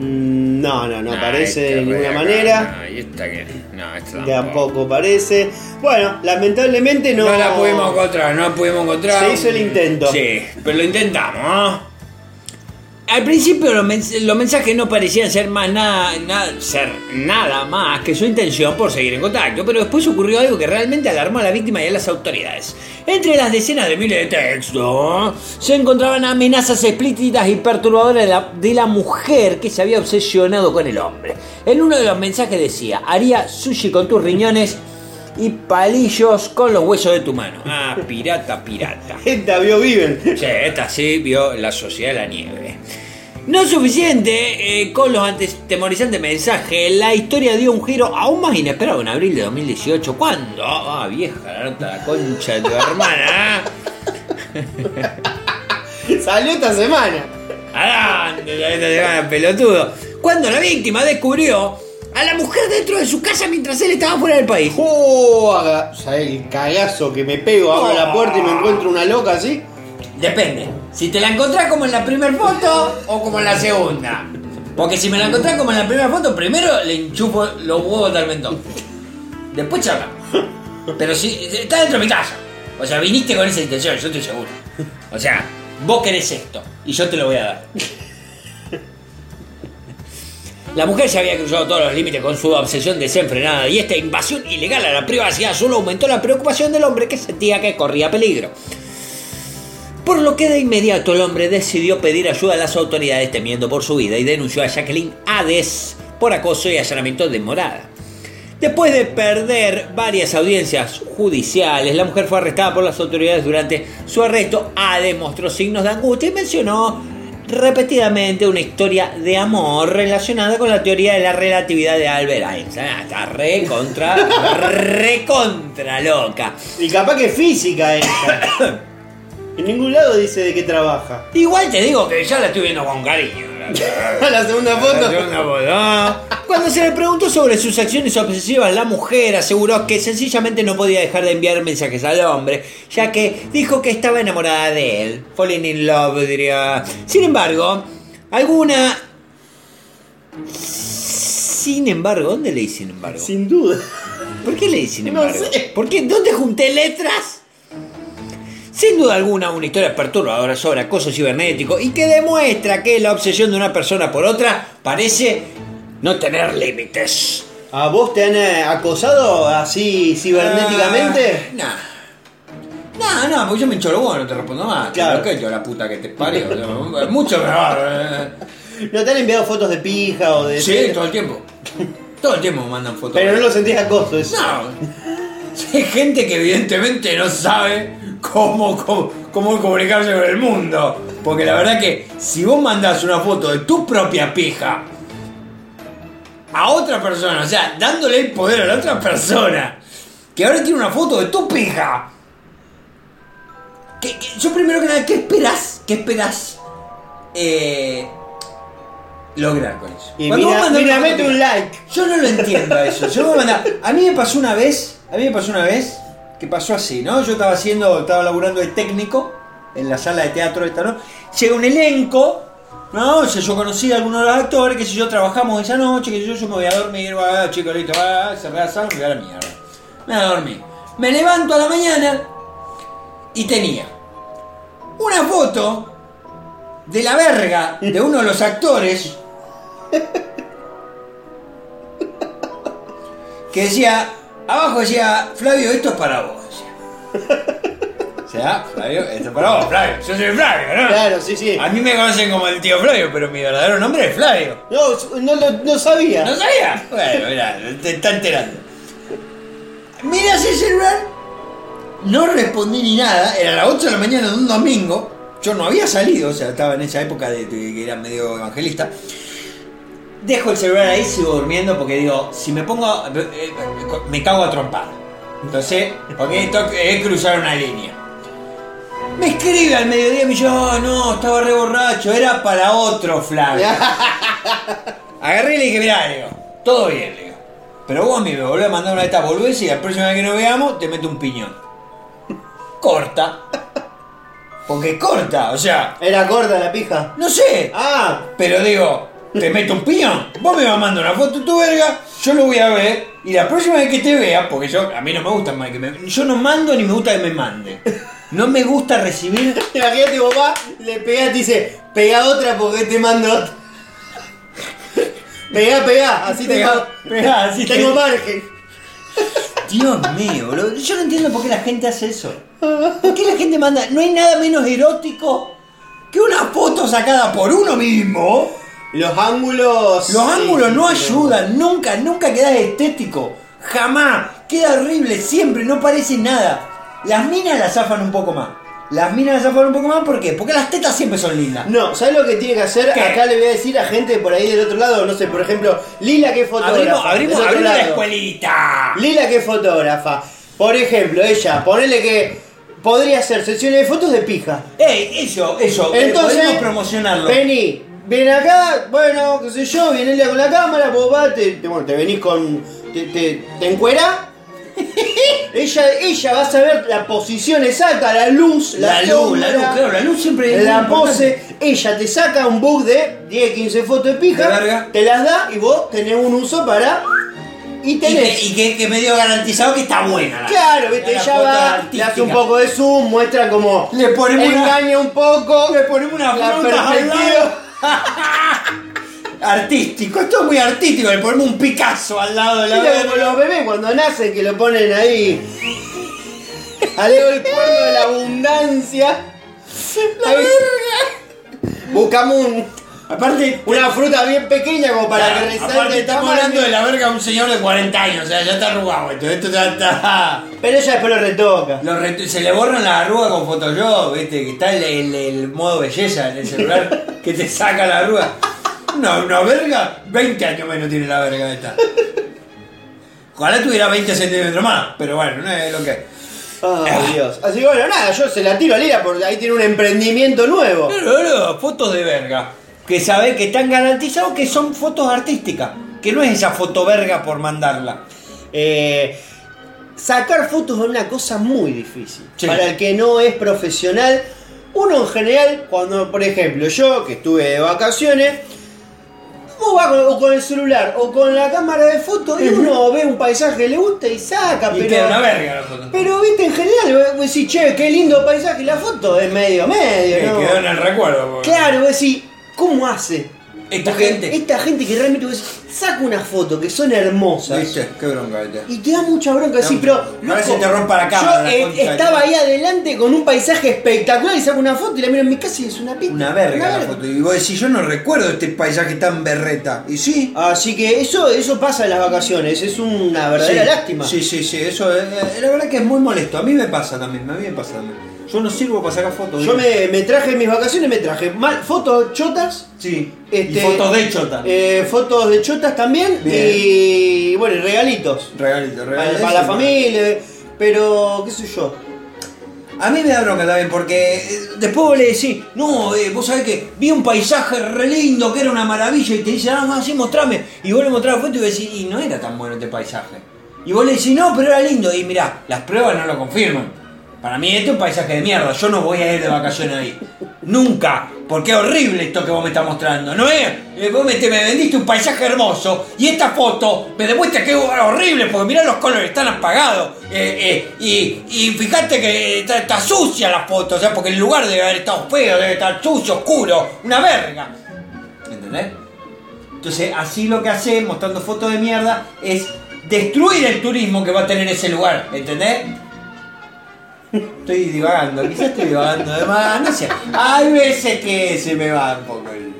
No, no, no Ah, aparece esta de ninguna acá. manera. No, y esta que. No, esta Tampoco parece. Bueno, lamentablemente no. No la pudimos encontrar, no la pudimos encontrar. Se hizo el intento. Sí, pero lo intentamos, ¿no? Al principio los, mens- los mensajes no parecían ser más nada, nada- ser nada más que su intención por seguir en contacto, pero después ocurrió algo que realmente alarmó a la víctima y a las autoridades. Entre las decenas de miles de textos se encontraban amenazas explícitas y perturbadoras de la, de la mujer que se había obsesionado con el hombre. En uno de los mensajes decía, haría sushi con tus riñones y palillos con los huesos de tu mano. Ah, pirata, pirata. Esta vio viven. Sí, esta sí vio la sociedad de la nieve. No suficiente eh, con los antemorizantes mensajes, la historia dio un giro aún más inesperado en abril de 2018. ¿Cuándo? Ah, vieja, la nota la concha de tu hermana. Salió esta semana. Neta de gana, pelotudo. Cuando la víctima descubrió a la mujer dentro de su casa mientras él estaba fuera del país. ¡Oh! haga- ¿Sabés el cagazo que me pego? Abro la puerta y me encuentro una loca así. Depende. Si te la encontrás como en la primera foto o como en la segunda. Porque si me la encontrás como en la primera foto, primero le enchufo los huevos al mentón. Después charla. Pero si está dentro de mi casa. O sea, viniste con esa intención, yo estoy seguro. O sea, vos querés esto y yo te lo voy a dar. La mujer se había cruzado todos los límites con su obsesión desenfrenada y esta invasión ilegal a la privacidad solo aumentó la preocupación del hombre que sentía que corría peligro. Por lo que de inmediato el hombre decidió pedir ayuda a las autoridades temiendo por su vida y denunció a Jacqueline Hades por acoso y allanamiento de morada. Después de perder varias audiencias judiciales, la mujer fue arrestada por las autoridades durante su arresto. Hades mostró signos de angustia y mencionó repetidamente una historia de amor relacionada con la teoría de la relatividad de Albert Einstein. Ah, Está re contra, re contra loca. Y capaz que física esta. En ningún lado dice de qué trabaja. Igual te digo que ya la estoy viendo con cariño. la segunda foto. La segunda foto. Cuando se le preguntó sobre sus acciones obsesivas, la mujer aseguró que sencillamente no podía dejar de enviar mensajes al hombre, ya que dijo que estaba enamorada de él. Falling in love, diría. Sin embargo, Alguna. Sin embargo, ¿dónde leí sin embargo? Sin duda. ¿Por qué leí sin No embargo? sé. ¿Por qué? ¿Dónde junté letras? Sin duda alguna, una historia perturbadora sobre acoso cibernético y que demuestra que la obsesión de una persona por otra parece no tener límites. ¿A vos te han eh, acosado así cibernéticamente? Ah, No, no, porque yo me huevos, no te respondo más. Claro. Que yo la puta que te parió. Mucho mejor. eh. ¿No te han enviado fotos de pija o de.? Sí, todo el tiempo. Todo el tiempo me mandan fotos. Pero no lo sentís acoso, eso. No. Hay gente que evidentemente no sabe cómo, cómo, cómo comunicarse con el mundo. Porque la verdad que si vos mandás una foto de tu propia pija a otra persona, o sea, dándole el poder a la otra persona, que ahora tiene una foto de tu pija. Yo primero que nada, ¿qué esperás? ¿Qué esperás? Eh, lograr con eso. Y Cuando vos mira, mandás mira, mete un like. yo no lo entiendo a eso. Yo voy a mandar- A mí me pasó una vez, a mí me pasó una vez que pasó así, ¿no? Yo estaba haciendo, estaba laburando de técnico en la sala de teatro esta, ¿no? Llega un elenco, ¿no? O sea, yo conocí a algunos de los actores, que si yo trabajamos esa noche, que yo, yo me voy a dormir, va, chicos, listo, va, cerré la sala, me voy a la mierda. Me voy a dormir. Me levanto a la mañana y tenía una foto de la verga de uno de los actores que decía, abajo decía, Flavio, esto es para vos. O sea, Flavio, esto es para vos, Flavio. Yo soy Flavio, ¿no? Claro, sí, sí. A mí me conocen como el tío Flavio, pero mi verdadero nombre es Flavio. No, no, lo- no sabía. ¿No sabía? Bueno, mirá, te está enterando. Miras el celular, no respondí ni nada, era las 8 de la mañana de un domingo, yo no había salido, o sea, estaba en esa época de, de que era medio evangelista. Dejo el celular ahí, sigo durmiendo porque digo, si me pongo, eh, me cago a trompar. Entonces, porque esto es cruzar una línea. Me escribe al mediodía y me dice, "Oh, no, estaba re borracho, era para otro Flavio. Agarré y le dije, mirá, le digo, todo bien, le digo. Pero vos a mí me volvés a mandar una de estas boludeces y la próxima vez que nos veamos te meto un piñón. Corta. Porque corta, o sea, Era corta la pija. no sé. Ah, Pero digo, te meto un piñón. Vos me vas a mandar una foto de tu verga, yo lo voy a ver. Y la próxima vez que te vea, porque yo a mí no me gusta más que me. Yo no mando ni me gusta que me mande. No me gusta recibir. imagínate vos vas, le pegás y te dice, pegá otra porque te mando otra. Pegá, pegá, así Pegá, tengo, pegá, así tengo te- margen. Dios mío, boludo. Yo no entiendo por qué la gente hace eso. ¿Por qué la gente manda.? No hay nada menos erótico que una foto sacada por uno mismo. Los ángulos. Los ángulos no ayudan, nunca, nunca queda estético. Jamás. Queda horrible, siempre, no parece nada. Las minas las zafan un poco más. Las minas las zafan un poco más, ¿por qué? Porque las tetas siempre son lindas. No, ¿sabes lo que tiene que hacer? ¿Qué? Acá le voy a decir a gente por ahí del otro lado, no sé, por ejemplo, Lila que es fotógrafa. Abrimos, abrimos, la escuelita. Lila que es fotógrafa. Por ejemplo, ella, ponele que podría hacer sesiones de fotos de pija. Ey, eso, eso. eh, Entonces, podemos promocionarlo. Vení, ven acá, bueno, qué sé yo, viene ella con la cámara, vos vas, te, te- bueno, te venís con. te, te, te encuerás. ella, ella va a saber la posición exacta, la luz, la, La luz, la luz, claro, la luz siempre la importante. pose. Ella te saca un book de 10, 15 fotos de pija, te las da y vos tenés un uso para. Y Y tenés. que, y que, que medio garantizado que está buena. la- Claro, viste, la ella va, le hace un poco de zoom, muestra como. Le ponemos una- engaña un poco. Le ponemos una la perspectiva. Artístico, esto es muy artístico, le ponemos un Picasso al lado de la Mira como verga. los bebés cuando nacen que lo ponen ahí. Aleo el cuerno de la abundancia. La verga. Buscamos un- Aparte, una fruta bien pequeña como para Claro, que resalte estamos hablando de la verga de un señor de 40 años, o sea, ya está arrugado esto, esto ya está... Pero ella después lo retoca. Lo se le borran las arrugas con Photoshop, viste, que está el, el- el modo belleza en el celular que te saca la arruga. Una, una verga, 20 años menos tiene la verga esta. Ojalá tuviera 20 centímetros más, pero bueno, no es lo que es. Dios. Así que bueno, nada, yo se la tiro a Lira porque ahí tiene un emprendimiento nuevo. Claro, claro, fotos de verga. Que sabe que están garantizados que son fotos artísticas. Que no es esa foto verga por mandarla. Eh, sacar fotos es una cosa muy difícil. Sí. Para el que no es profesional, Uno en general, cuando, por ejemplo, yo que estuve de vacaciones, o va con, o con el celular o con la cámara de fotos y uno ve un paisaje que le gusta y saca, Y pero. queda una verga la foto. Pero viste, en general, vos decís, che, qué lindo paisaje, la foto es medio medio, Eh, ¿no? Quedó en el recuerdo. porque- Claro, vos decís, ¿cómo hace? Esta Porque gente. Esta gente que realmente vos decís, saca una foto que son hermosas. ¿Viste? Qué bronca. Y te da mucha bronca decir, pero. Loco, se te rompa la cámara, la Yo eh, estaba ahí adelante con un paisaje espectacular y saco una foto y la miro en mi casa y es una pita. Una verga la foto. Y vos decís, yo no recuerdo este paisaje tan berreta. Y sí. Así que eso, eso pasa en las vacaciones, es una verdadera sí, lástima. Sí, sí, sí. Eso eh, eh, la verdad que es muy molesto. A mí me pasa también. A mí me pasa también. Yo no sirvo para sacar fotos. Yo me, me traje en mis vacaciones, me traje mal, fotos chotas, Sí. este, y fotos de chota. eh, fotos de chotas también Bien. y bueno, y regalitos. Regalito, Para, regalito. para la familia, pero qué sé yo. A mí me da bronca también porque eh, después vos le decís, no, eh, vos sabés que vi un paisaje re lindo, que era una maravilla, y te dice, ah, no, sí, mostrame. Y vos le mostrás la foto y vos decís, y no era tan bueno este paisaje. Y vos le decís, no, pero era lindo. Y mirá, las pruebas no lo confirman. Para mí esto es un paisaje de mierda, yo no voy a ir de vacaciones ahí. Nunca, porque es horrible esto que vos me estás mostrando. No es, eh, vos me, te- me vendiste un paisaje hermoso y esta foto me demuestra que es horrible porque mirá los colores, están apagados. eh, eh, y, y fíjate que está, sucia la foto, o sea, porque el lugar debe haber estado feo, debe estar sucio, oscuro, una verga. ¿Entendés? Entonces, así lo que hace, mostrando fotos de mierda, es destruir el turismo que va a tener ese lugar, ¿entendés? Estoy divagando, quizás estoy divagando además, no sé. Hay veces que se me va un poco el.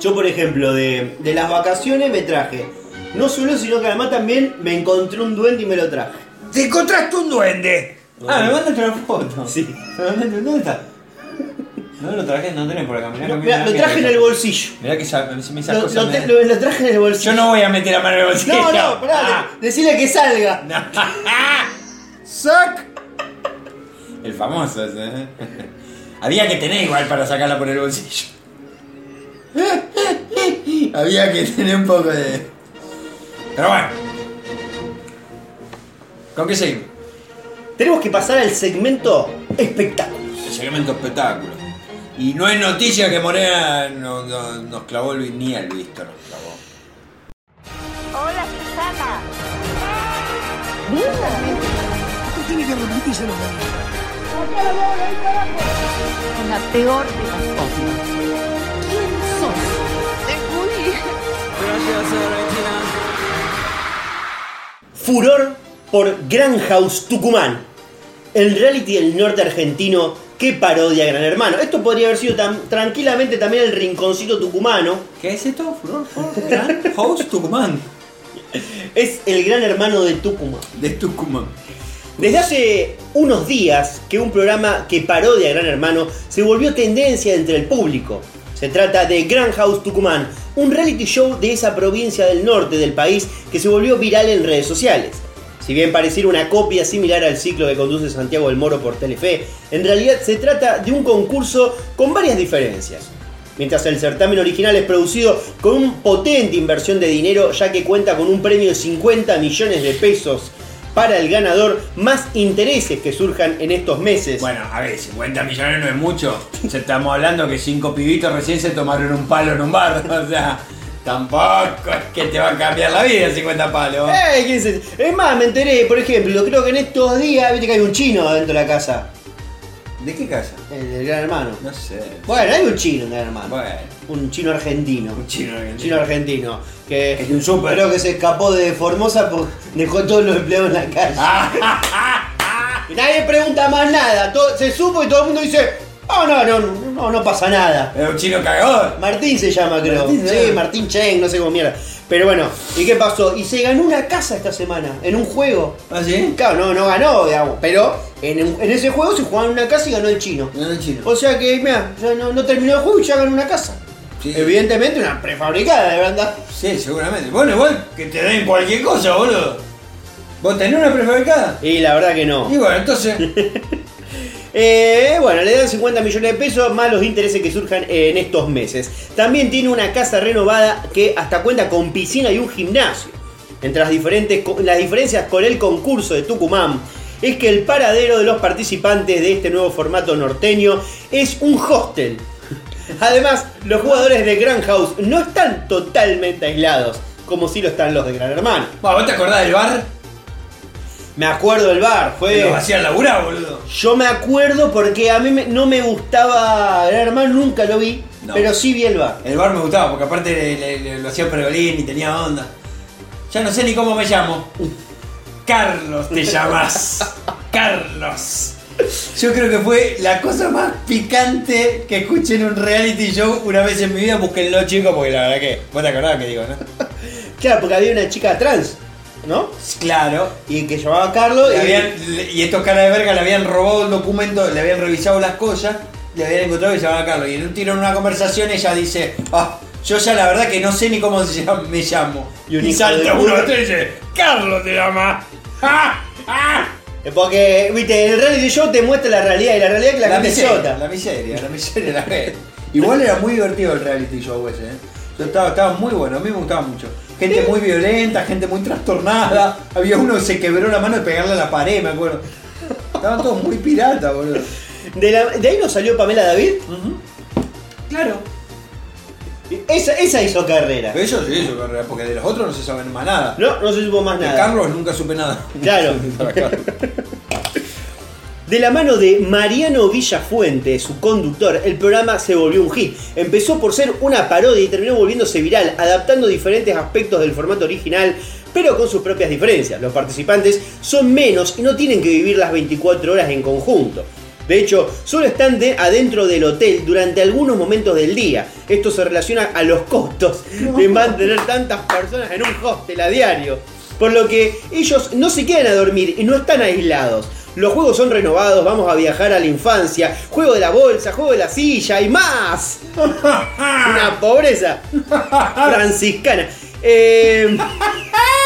Yo, por ejemplo, de, de las vacaciones me traje. No solo, sino que además también me encontré un duende y me lo traje. ¡Te encontraste un duende! Ah, me mandaste una foto. Sí. Me mandaste- ¿Dónde está? No lo traje, no tenés por acá. Mirá, No, mirá, mirá, lo traje en el bolsillo. Mirá que esa- me esas Lo, cosas lo me- te- lo- lo traje en el bolsillo. Yo no voy a meter la mano en el bolsillo. No, no, pará, Ah. de- decile que salga. ¡Sac! El famoso ese, ¿eh? Había que tener igual para sacarla por el bolsillo. Había que tener un poco de. Pero bueno. ¿Con qué seguimos? Tenemos que pasar al segmento espectáculos. El segmento espectáculo. Y no es noticia que Morena no- no- nos clavó el ni el visto nos clavó. Hola, Susana. Esto tiene que repetirse lo La peor de las cosas. ¿Quién sos? Te jodí. Furor por Gran House Tucumán. El reality del norte argentino que parodia a Gran Hermano. Esto podría haber sido tan, tranquilamente también el rinconcito tucumano. ¿Qué es esto? Furor, gran host Tucumán. Es el Gran Hermano de Tucumán. De Tucumán. Desde hace unos días que un programa que parodia a Gran Hermano se volvió tendencia entre el público. Se trata de Gran House Tucumán, un reality show de esa provincia del norte del país que se volvió viral en redes sociales. Si bien pareciera una copia similar al ciclo que conduce Santiago del Moro por Telefe, en realidad se trata de un concurso con varias diferencias. Mientras el certamen original es producido con una potente inversión de dinero ya que cuenta con un premio de 50 millones de pesos para el ganador, más intereses que surjan en estos meses. Bueno, a ver, 50 millones no es mucho. Se estamos hablando que cinco pibitos recién se tomaron un palo en un bar. O sea, tampoco es que te va a cambiar la vida 50 palos. ¿qué es eso? Es más, me enteré, por ejemplo, creo que en estos días, viste que hay un chino dentro de la casa. ¿De qué casa? El del gran hermano. No sé. Bueno, hay un chino en gran hermano. Bueno, Un chino argentino. un chino argentino. chino argentino. Que Es un súper. creo que se escapó de Formosa porque dejó todos los empleados en la calle. Y nadie pregunta más nada. todo- se supo y todo el mundo dice, oh no, no, no, no pasa nada. Es un chino cagador. Martín se llama, creo. Martín, sí, ¿no? Martín Cheng, no sé cómo mierda. Pero bueno, ¿y qué pasó? Y se ganó una casa esta semana, en un juego. ¿Ah, sí? Claro, no, no ganó, digamos, pero en, ese juego se jugaba en una casa y ganó el chino. No, el chino. O sea que, mira, ya no, no terminó el juego y ya ganó una casa. Sí. Evidentemente una prefabricada, de verdad. Sí, seguramente. Bueno, igual que te den cualquier cosa, boludo. ¿Vos tenés una prefabricada? Y la verdad que no. Y bueno, entonces. Eh, bueno, le dan 50 millones de pesos más los intereses que surjan en estos meses. También tiene una casa renovada que hasta cuenta con piscina y un gimnasio. Entre las, diferentes, las diferencias con el concurso de Tucumán es que el paradero de los participantes de este nuevo formato norteño es un hostel. Además, los jugadores de Grand House no están totalmente aislados, como si lo están los de Gran Hermano. Bueno, ¿Vos te acordás del bar? Me acuerdo del bar, fue... Lo hacían laburar, boludo. Yo me acuerdo porque a mí me- no me gustaba Gran Hermano, nunca lo vi, No. pero sí vi el bar. El bar me gustaba porque aparte le- le- le- lo hacía Pergolín y tenía onda. Ya no sé ni cómo me llamo. Carlos te llamás. Carlos. Yo creo que fue la cosa más picante que escuché en un reality show una vez en mi vida. Búsquenlo, chicos, porque la verdad que. Vos te acordás que digo, ¿no? Claro, porque había una chica trans, ¿no? Claro. Y que llamaba Carlos Le y habían- le- y estos caras de verga le habían robado el documento, le habían revisado las cosas, le habían encontrado y se llamaban Carlos. Y en un tiro en una conversación ella dice, ah, yo ya la verdad que no sé ni cómo se llama- me llamo. Y un Y, salta uno y dice, Carlos te llama. ¡Ah! ¡Ah! Porque, viste, el reality show te muestra la realidad y la realidad es que la, gente es miseria, chota. la miseria, la miseria la gente. Igual era muy divertido el reality show ese, ¿eh? Yo estaba, estaba muy bueno, a mí me gustaba mucho. Gente muy violenta, gente muy trastornada. Había uno que se quebró la mano de pegarle a la pared, me acuerdo. Estaban todos muy piratas, boludo. De, la- de ahí nos salió Pamela David. Claro. Esa, esa hizo carrera. Pero eso sí hizo carrera, porque de los otros no se sabe más nada. No, no se supo más De nada. Carlos nunca supe nada. Claro. De la mano de Mariano Villafuente, su conductor, el programa se volvió un hit. Empezó por ser una parodia y terminó volviéndose viral, adaptando diferentes aspectos del formato original, pero con sus propias diferencias. Los participantes son menos y no tienen que vivir las 24 horas en conjunto. De hecho, solo están de- adentro del hotel durante algunos momentos del día. Esto se relaciona a los costos de mantener tantas personas en un hostel a diario. Por lo que ellos no se quedan a dormir y no están aislados. Los juegos son renovados, vamos a viajar a la infancia, juego de la bolsa, juego de la silla y más. Una pobreza franciscana. Eh,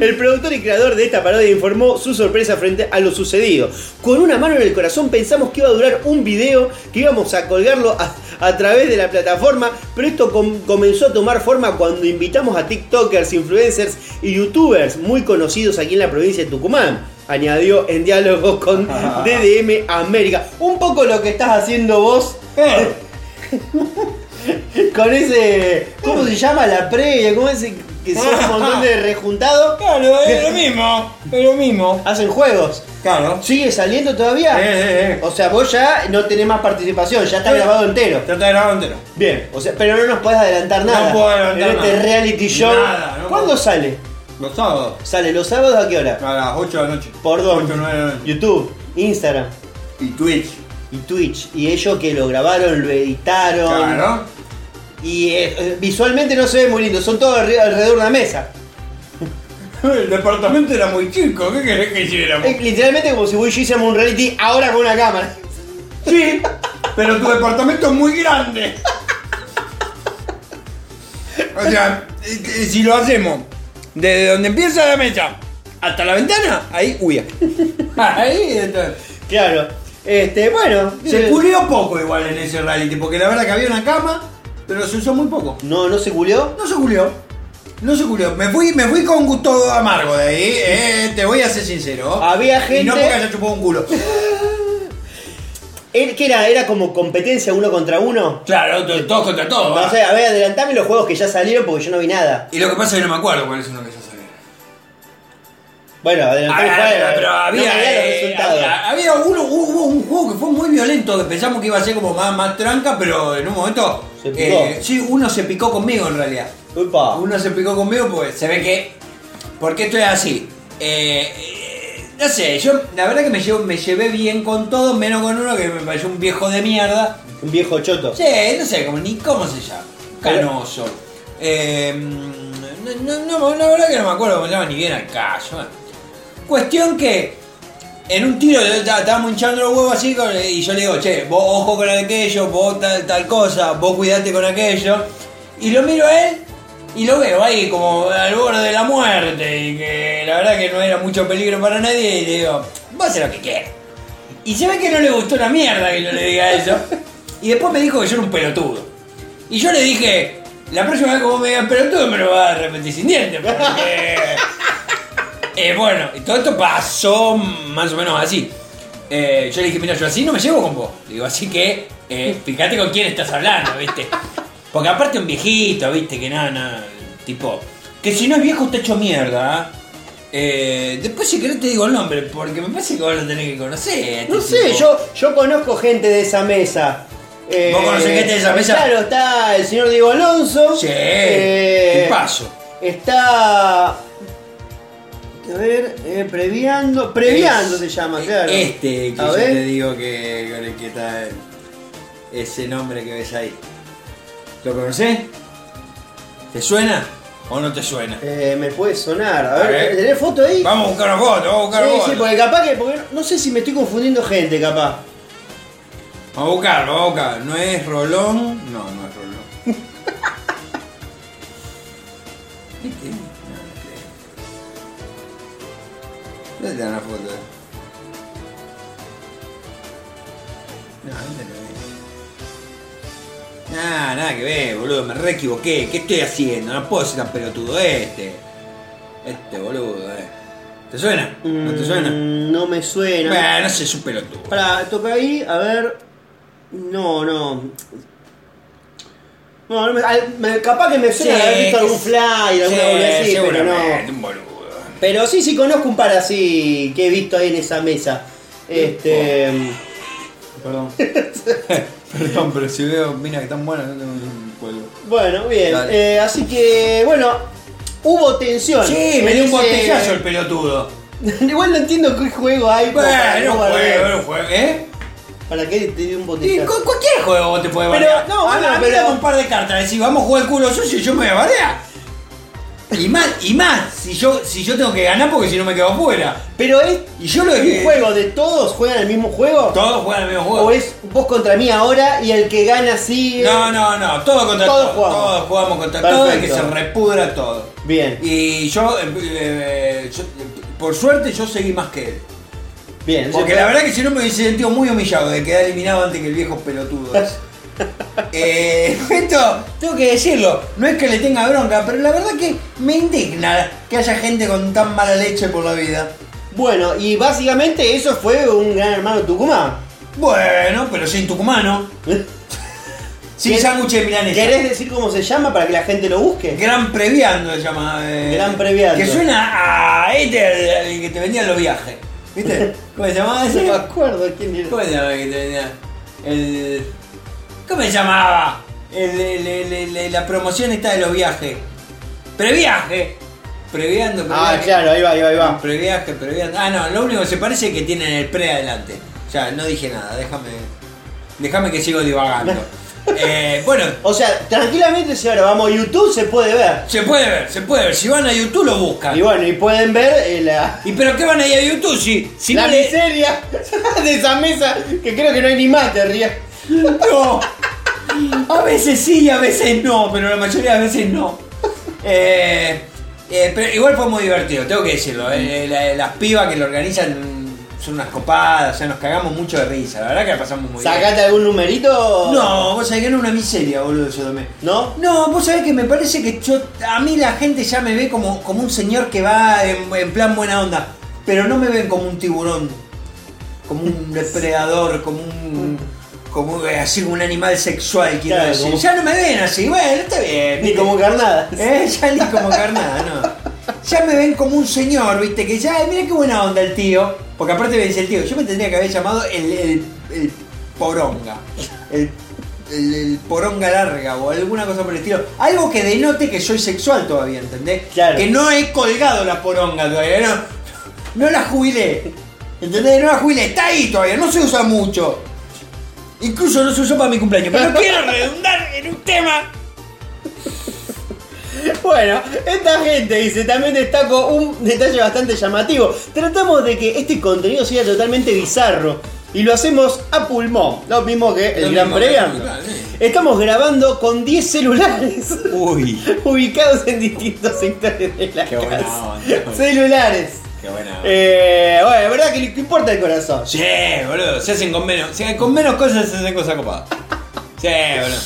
el productor y creador de esta parodia informó su sorpresa frente a lo sucedido. Con una mano en el corazón pensamos que iba a durar un video, que íbamos a colgarlo a, a través de la plataforma, pero esto com- comenzó a tomar forma cuando invitamos a TikTokers, influencers y YouTubers muy conocidos aquí en la provincia de Tucumán. Añadió en diálogo con DDM América. Un poco lo que estás haciendo vos con ese. ¿Cómo se llama? La previa, ¿cómo ese que son un montón de rejuntados? Claro, es lo mismo, es lo mismo. Hacen juegos. Claro. ¿Sigue saliendo todavía? Eh, eh, eh. O sea, vos ya no tenés más participación, ya está grabado entero. Ya está grabado entero. Bien, o sea, pero no nos podés adelantar No nada. puedo adelantar en este nada. reality show. Nada, no ¿Cuándo puedo. sale? Los sábados. ¿Sale los sábados a qué hora? A las 8 de la noche. ¿Por dónde? 8 9 de la noche. YouTube, Instagram Y Twitch. y Twitch. Y ellos que lo grabaron, lo editaron. Claro. Y eh, eh, visualmente no se ve muy lindo, son todos alre- alrededor de una mesa. El departamento era muy chico, ¿qué querés que hiciéramos? Es literalmente como si vos y yo hiciéramos un reality ahora con una cámara. Sí, pero tu departamento es muy grande. O sea, eh, eh, si lo hacemos desde donde empieza la mesa hasta la ventana, ahí huya. Ahí está. Claro. Este, bueno. Se eh, culió poco igual en ese reality, porque la verdad que había una cama, pero se usó muy poco. No, no se culió. No se culió. No se culió. Me fui, me fui con gusto amargo de ahí, eh, te voy a ser sincero. Había Y no gente- porque haya chupado un culo. ¿Era- ¿Qué era? ¿Era como competencia uno contra uno? Claro, to- todos contra todos. No sé, a ver, adelantame los juegos que ya salieron porque yo no vi nada. Y lo que pasa es que no me acuerdo cuál es uno que ya salió. Bueno, adelantame Ah, pero no había, me digas los eh, resultados. había, había uno, hubo un juego que fue muy violento, que pensamos que iba a ser como más, más tranca, pero en un momento. Se picó. eh, sí, uno se picó conmigo en realidad. Upa. Uno se picó conmigo porque se ve que. ¿Por qué estoy así? Eh, eh, no sé, yo la verdad que me, llevo, me llevé bien con todo, menos con uno que me pareció un viejo de mierda. Un viejo choto. Sí, no sé como, ni cómo se llama. Canoso. Eh, no, no, no, la verdad que no me acuerdo cómo se llama ni bien al caso. Cuestión que en un tiro estábamos hinchando los huevos así y yo le digo, che, vos ojo con aquello, vos tal, cosa, vos cuidate con aquello. Y lo miro a él y lo veo ahí como al borde de la muerte y que la verdad que no era mucho peligro para nadie y le digo, vos hacer lo que quieras. Y se ve que no le gustó una mierda que yo le diga eso. Y después me dijo que yo era un pelotudo. Y yo le dije, la próxima vez que vos me digas pelotudo me lo vas a repetir sin dientes, porque... Eh, bueno, y todo esto pasó más o menos así. Eh, yo le dije, mira, yo así no me llevo con vos. Digo, así que eh, fíjate con quién estás hablando, ¿viste? Porque aparte un viejito, ¿viste? Que nada, nada, tipo... Que si no es viejo está hecho mierda, ¿ah? Eh, después si querés te digo el nombre, porque me parece que vos lo tenés que conocer. este No sé, tipo. yo, yo conozco gente de esa mesa. Eh, ¿Vos conocés gente de esa mesa? Claro, está el señor Diego Alonso. Sí, Eh, paso. Está. A ver, eh, previando. Previando Es- se llama, claro. Este que A yo ver. te digo que con el que está ese nombre que ves ahí. ¿Lo conocés? ¿Te suena o no te suena? Eh, me puede sonar. A A ver, ver. ¿tenés foto ahí? Vamos a buscar una foto, vamos a buscar sí, una sí, foto. porque capaz que. Porque no sé si me estoy confundiendo gente, capaz. Vamos a buscarlo, vamos a buscar. ¿No es Rolón? No, ¿Dónde está la foto? No, ¿dónde lo ves? Nah, nada que ver, boludo, me re equivoqué. ¿Qué estoy haciendo? No puedo ser tan pelotudo este. Este boludo, eh. ¿Te suena? ¿No te suena? Mm, No me suena. Bueno, no sé, es un pelotudo. Para, toca ahí, a ver. No, no. No, no me, al- me- capaz que me suena Sí, haber visto que algún sí. flyer, alguna Sí, boludez así, pero seguramente, no. un boludo. Pero sí, sí conozco un par así que he visto ahí en esa mesa. Este. Perdón. Perdón, pero si veo minas que están buenas, no tengo un juego. Bueno, bien. Eh, así que, bueno, hubo tensión. Sí, me dio un botellazo el pelotudo. Igual no entiendo qué juego hay. Bueno, un juego, era un juego, ¿eh? ¿Para qué te dio un botellazo? cualquier juego vos te puedes Pero, no, a, bueno, pero- un par de cartas, decís, vamos a jugar el culo sucio y yo me voy a bardear. Y más, y más, si yo, si yo tengo que ganar porque si no me quedo afuera. Pero es Y yo lo un que. juego de todos juegan el mismo juego. Todos juegan el mismo juego. ¿O es vos contra mí ahora y el que gana sigue? No, no, no, todos contra Todos todos. jugamos. Todos jugamos contra todos y que se repudra todo. Bien, Y yo, eh, eh, yo, por suerte, yo seguí más que él. bien. Porque la verdad que si no me hubiese sentido muy humillado de quedar eliminado antes que el viejo pelotudo. eh, esto, tengo que decirlo, no es que le tenga bronca, pero la verdad que me indigna que haya gente con tan mala leche por la vida. Bueno, y básicamente eso fue un gran hermano Tucumán. Bueno, pero sin tucumano, sin ¿Qué- sándwich de milanesa. ¿Querés decir cómo se llama para que la gente lo busque? Gran Previando se llama. eh, Gran Previando. Que suena a este, el, el que te vendían los viajes. ¿Viste? ¿Cómo se llamaba No ese? me acuerdo quién era. ¿Cómo se llamaba el que te vendía? El. ¿Cómo se llamaba? El, el- el- el- el- la promoción esta de los viajes. Previaje. Previando, Ah, previaje. claro, ahí va, ahí va, ahí va. Previaje, previando. Ah, no, lo único que se parece es que tienen el pre adelante. Ya, no dije nada, déjame. Déjame que sigo divagando. Eh, bueno, O sea, tranquilamente si ahora vamos a YouTube se puede ver. se puede ver, se puede ver. Si van a YouTube lo buscan. Y bueno, y pueden ver eh, la, ¿Y pero qué van a ir a YouTube si, si la no le- miseria de esa mesa que creo que no hay ni mate arriba. No. A veces sí, a veces no, pero la mayoría de veces no. Eh, eh, pero igual fue muy divertido, tengo que decirlo. eh, la- las pibas que lo organizan son unas copadas, o sea, nos cagamos mucho de risa. La verdad que la pasamos muy bien. ¿Sacate algún numerito? No, vos sabés que era una miseria, boludo, yo tomé. ¿No? No, vos sabés que me parece que yo, a mí la gente ya me ve como, como un señor que va en, en plan buena onda, pero no me ven como un tiburón, como un depredador, como un, como eh, así un animal sexual, quiero Claro, decir. como- Ya no me ven así, bueno, está bien. Ni como carnada. Eh, ya ni como carnada, no. Ya me ven como un señor, viste, que ya, mira qué buena onda el tío. Porque aparte me dice el tío, yo me tendría que haber llamado el, el, el poronga. El, el- el poronga larga o alguna cosa por el estilo. Algo que denote que soy sexual todavía, ¿entendés? Claro. Que no he colgado la poronga todavía, no, no la jubilé. ¿Entendés? No la jubilé, está ahí todavía, no se usa mucho. Incluso no se usó para mi cumpleaños. Pero no quiero redundar en un tema Bueno, esta gente dice, también destaco un detalle bastante llamativo. Tratamos de que este contenido sea totalmente bizarro. Y lo hacemos a pulmón, lo mismo que el Lo gran claro, sí. Estamos grabando con 10 celulares Uy. ubicados en distintos sectores de la Qué buena casa. onda. Celulares. Qué buena. Eh, bueno, la verdad que le importa el corazón. Sí, boludo, se hacen con menos. se- con menos cosas se hacen cosas copadas. Sí, bueno.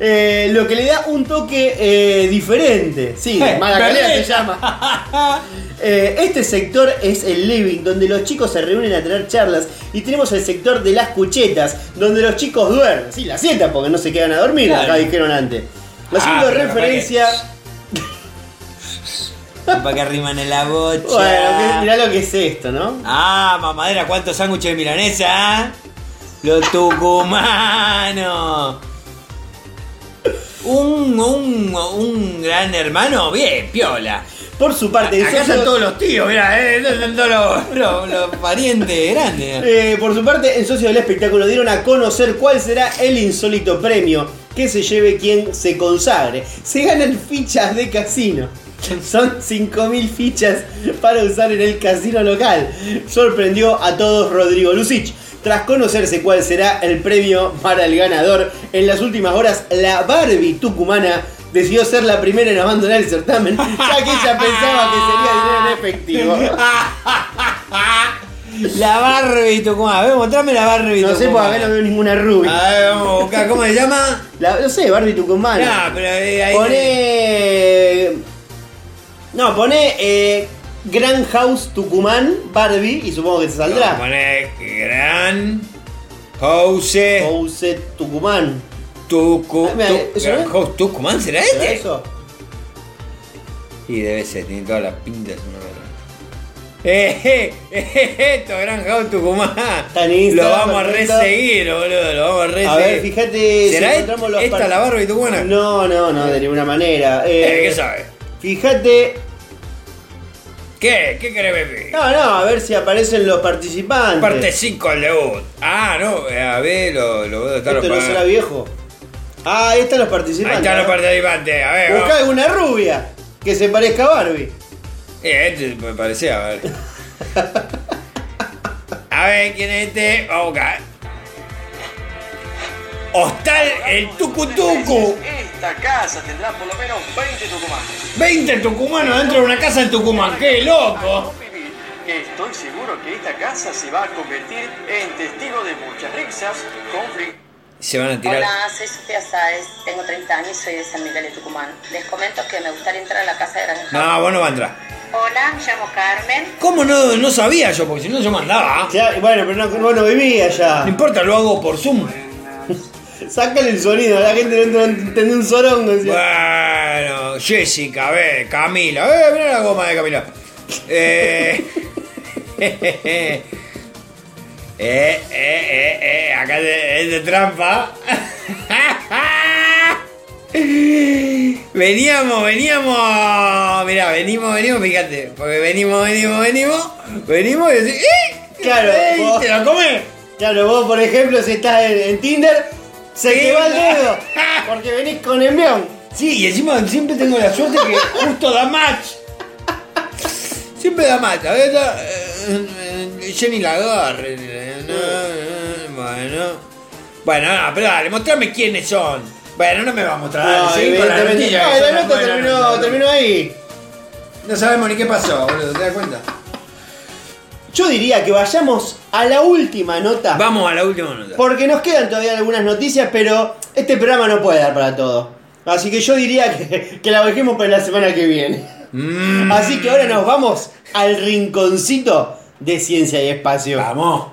Eh, lo que le da un toque eh, diferente. Sí, mala calidad se llama. Este sector es el living, donde los chicos se reúnen a tener charlas. Y tenemos el sector de las cuchetas, donde los chicos duermen. Sí, la siesta, porque no se quedan a dormir, Claro. acá dijeron antes. Haciendo Ah, referencia. Para que arriman en la bocha. Bueno, mirá lo que es esto, ¿no? Ah, mamadera, ¿cuántos sándwiches de milanesa? Los tucumanos. Un, un, un gran hermano, bien, piola. Por su parte, en Acá socios- están todos los tíos, mirá, eh, todos los parientes grandes. Eh, por su parte, en Socios del Espectáculo dieron a conocer cuál será el insólito premio que se lleve quien se consagre. Se ganan fichas de casino. Son 5.000 fichas para usar en el casino local. Sorprendió a todos Rodrigo Lucich. Tras conocerse cuál será el premio para el ganador, en las últimas horas la Barbie tucumana decidió ser la primera en abandonar el certamen, ya que ella pensaba que sería dinero en efectivo. La Barbie Tucumán. A ver, mostrame la Barbie No sé, Tucumán. porque acá no veo ninguna rubia. A ver, vamos a buscar, ¿cómo se llama? La- no sé, Barbie Tucumana. No, pero eh, ahí. Pone. No, pone eh, Grand House Tucumán Barbie y supongo que a saldrá. poner Gran House House Tucumán. Tucu. Ah, mira, tu- ¿eso Gran? House Tucumán, ¿será ¿Será este? eso? Y debe ser, tiene todas las pintas. una verdad. Eh, eh, eh, esto, Gran House Tucumán. Lo vamos a reseguir, boludo. Lo vamos a reseguir. A ver, fíjate ¿Será si encontramos los esta la Barbie Tucumana? No, no, no, de ninguna manera. Eh, Eh, ¿Qué sabe? Fíjate. ¿Qué? ¿Qué querés beber? No, no, a ver si aparecen los participantes. Parte 5 al debut. Ah, no, a ver, lo, lo voy a estar Esto no será viejo. Ah, ahí están los Ahí participantes. están los participantes, a ver. Buscá vamos. alguna rubia que se parezca a Barbie. Eh, este me parecía, a ver. A ver, ¿quién es este? Vamos a buscar. Hostal el Tucutucu. Esta casa tendrá por lo menos 20 tucumanos. 20 tucumanos dentro de una casa en Tucumán. ¡Qué loco! Estoy seguro que esta casa se va a convertir en testigo de muchas risas, conflictos. Se van a tirar. Hola, soy Sofía Sáez, tengo 30 años y soy de San Miguel de Tucumán. Les comento que me gustaría entrar a la casa de Granja. No, vos no vas a entrar. Hola, me llamo Carmen. ¿Cómo no, no sabía yo? Porque si no yo mandaba. Bueno, pero no, vos no vivías No allá. importa, lo hago por Zoom. Sácale el sonido, la gente no entendió un sorongo. Bueno, Jessica, a ver, Camila. Eh, mira la goma de Camila. Eh. eh, eh, eh, eh, acá de- es de trampa. veníamos, veníamos. Mirá, venimos, venimos, fíjate. Porque venimos, venimos, venimos. Venimos y decís, ¡eh! Claro, ¡Ey! vos- ¿Te lo comes? Claro, vos por ejemplo, si estás en, en Tinder, se te va el dedo. Porque venís con envión. Sí, y encima siempre tengo la suerte que justo da match. Siempre da match. A ver, da, eh, eh, Jenny Lagarre. no, eh, Bueno. Bueno, no, pero dale, mostrame quiénes son. Bueno, no me va a mostrar. dale, No, seguí con la notilla, Ah, la nota terminó ahí. No sabemos ni qué pasó, boludo, ¿te das cuenta? Yo diría que vayamos a la última nota. Vamos a la última nota. Porque nos quedan todavía algunas noticias, pero este programa no puede dar para todo. Así que yo diría que, que la dejemos para la semana que viene. Mm, Así que ahora nos vamos al rinconcito de ciencia y espacio. vamos.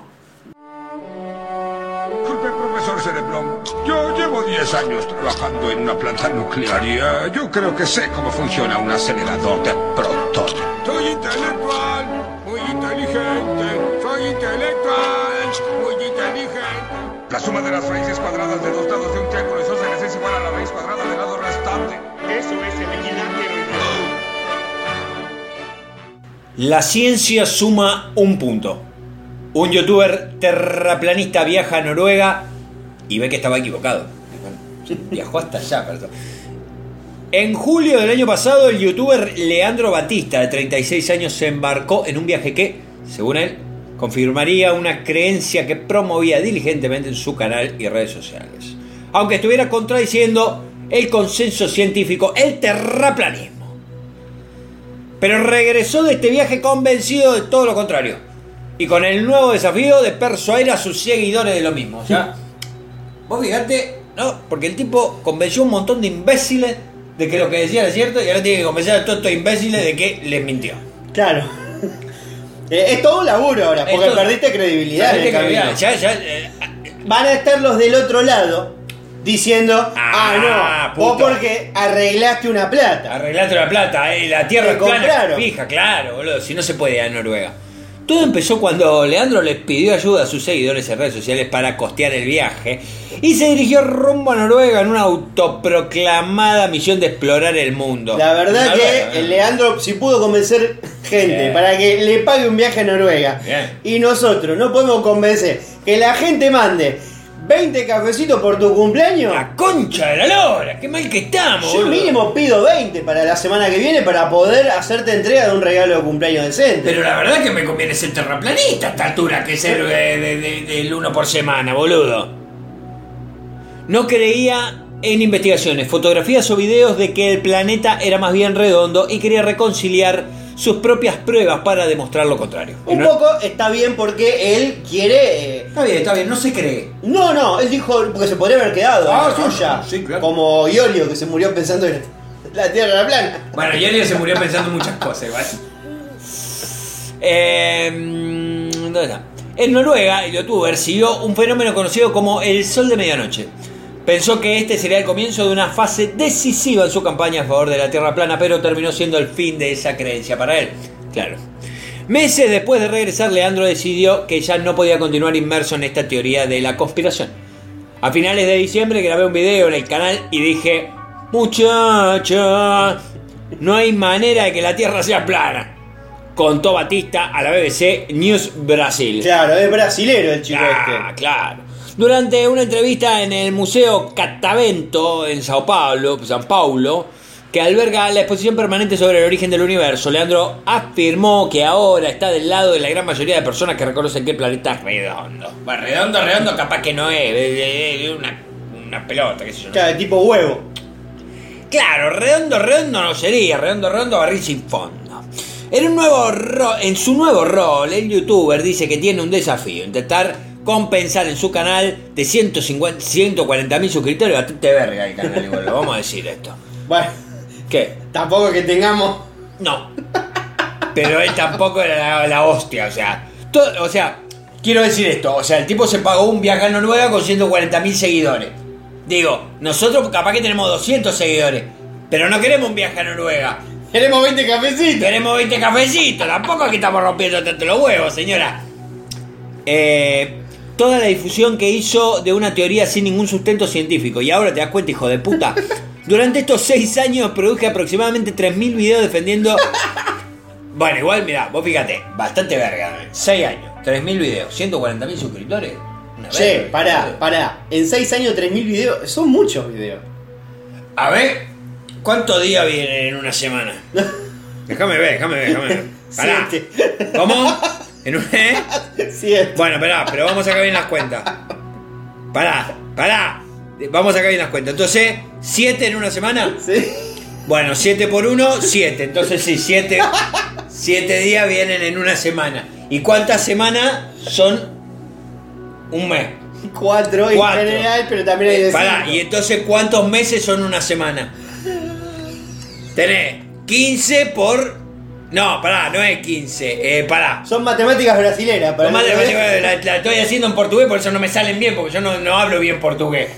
Disculpe, profesor Cereblón. Yo llevo 10 años trabajando en una planta nuclear y eh, yo creo que sé cómo funciona un acelerador de protones. Soy intelectual, La suma de las raíces cuadradas de dos lados de un triángulo isósceles es igual a la raíz cuadrada del lado restante. Eso es el equilátero. La ciencia suma un punto. Un youtuber terraplanista viaja a Noruega y ve que estaba equivocado. Viajó hasta allá, perdón. En julio del año pasado, el youtuber Leandro Batista, de 36 años, se embarcó en un viaje que, según él, confirmaría una creencia que promovía diligentemente en su canal y redes sociales. Aunque estuviera contradiciendo el consenso científico, el terraplanismo. Pero regresó de este viaje convencido de todo lo contrario. Y con el nuevo desafío de persuadir a sus seguidores de lo mismo. O sea, vos fíjate ¿no? Porque el tipo convenció a un montón de imbéciles de que lo que decía era cierto y ahora tiene que convencer a todos estos imbéciles de que les mintió. Claro. Eh, es todo un laburo ahora, porque Esto- perdiste credibilidad en el camino. ya, ya, eh, Van a estar los del otro lado diciendo, ah, Ah, no, vos puto. porque arreglaste una plata. Arreglaste la plata, eh, la tierra Te es plana. compraron. Fija, claro, boludo, si no se puede ir a Noruega. Todo empezó cuando Leandro les pidió ayuda a sus seguidores en redes sociales para costear el viaje y se dirigió rumbo a Noruega en una autoproclamada misión de explorar el mundo. La verdad Noruega, que Leandro si pudo convencer gente Bien. para que le pague un viaje a Noruega. Bien. Y nosotros no podemos convencer que la gente mande 20 cafecitos por tu cumpleaños. La concha de la lora, qué mal que estamos, Yo boludo. mínimo pido 20 para la semana que viene para poder hacerte entrega de un regalo de cumpleaños decente. Pero la verdad que me conviene ser terraplanista a esta altura que ser de- de- de- del uno por semana, boludo. No creía en investigaciones, fotografías o videos de que el planeta era más bien redondo y quería reconciliar sus propias pruebas para demostrar lo contrario. Un No- poco está bien porque él quiere. eh, Está bien, está bien, no se cree. No, no, él dijo porque se podría haber quedado Ah, suya. sí, claro. Como Iorio que se murió pensando en la Tierra era plana. Bueno, Yelio se murió pensando en muchas cosas, igual. Eh, ¿Dónde está? En Noruega, el youtuber siguió un fenómeno conocido como el sol de medianoche. Pensó que este sería el comienzo de una fase decisiva en su campaña a favor de la Tierra plana, pero terminó siendo el fin de esa creencia para él. Claro. Meses después de regresar, Leandro decidió que ya no podía continuar inmerso en esta teoría de la conspiración. A finales de diciembre grabé un video en el canal y dije, muchacha, no hay manera de que la Tierra sea plana. Contó Batista a la BBC News Brasil. Claro, es brasilero el chico Ah, este. claro. Durante una entrevista en el Museo Catavento en Sao Paulo, San Paulo, que alberga la exposición permanente sobre el origen del universo, Leandro afirmó que ahora está del lado de la gran mayoría de personas que reconocen que el planeta es redondo. Bueno, redondo, redondo, capaz que no es, es- una, una pelota, qué sé yo. Claro, tipo huevo. Claro, redondo, redondo no sería, redondo, redondo, barril sin fondo. En, un nuevo ro- en su nuevo rol, el youtuber dice que tiene un desafío, intentar compensar en su canal de 150, 140 mil suscriptores, bastante verga el canal, igual, lo vamos a decir esto. Bueno, ¿Qué? tampoco que tengamos. No. Pero él tampoco era la, la hostia, o sea. todo- o sea, quiero decir esto, o sea, el tipo se pagó un viaje a Noruega con 140 mil seguidores. Digo, nosotros capaz que tenemos 200 seguidores, pero no queremos un viaje a Noruega. Queremos 20 cafecitos. Queremos 20 cafecitos, tampoco que estamos rompiendo tanto los huevos, señora. Eh, toda la difusión que hizo de una teoría sin ningún sustento científico. Y ahora te das cuenta, hijo de puta. Durante estos 6 años produje aproximadamente 3.000 videos defendiendo... Bueno, igual, mira, vos fíjate, bastante verga. 6 años, 3.000 videos, 140.000 suscriptores. Una Che, pará, pará. En 6 años 3.000 videos. Son muchos videos. A ver, ¿cuántos días vienen en una semana? Déjame ver, déjame ver, déjame ver. Pará. ¿Cómo? ¿En un ¿eh? Siete. Bueno, pará, pero vamos a sacar bien las cuentas. Pará, pará. Vamos a sacar bien las cuentas. Entonces, ¿siete en una semana? Sí. Bueno, 7 por 1, 7. Entonces sí, 7 siete días vienen en una semana. ¿Y cuántas semanas son un mes? 4 en Cuatro. general, pero también hay de Pará, cinco. y entonces ¿cuántos meses son una semana? Tenés 15 por... No, pará, no es 15. Eh, pará. Son matemáticas brasileras. Para no- de- la, la estoy haciendo en portugués, por eso no me salen bien, porque yo no, no hablo bien portugués.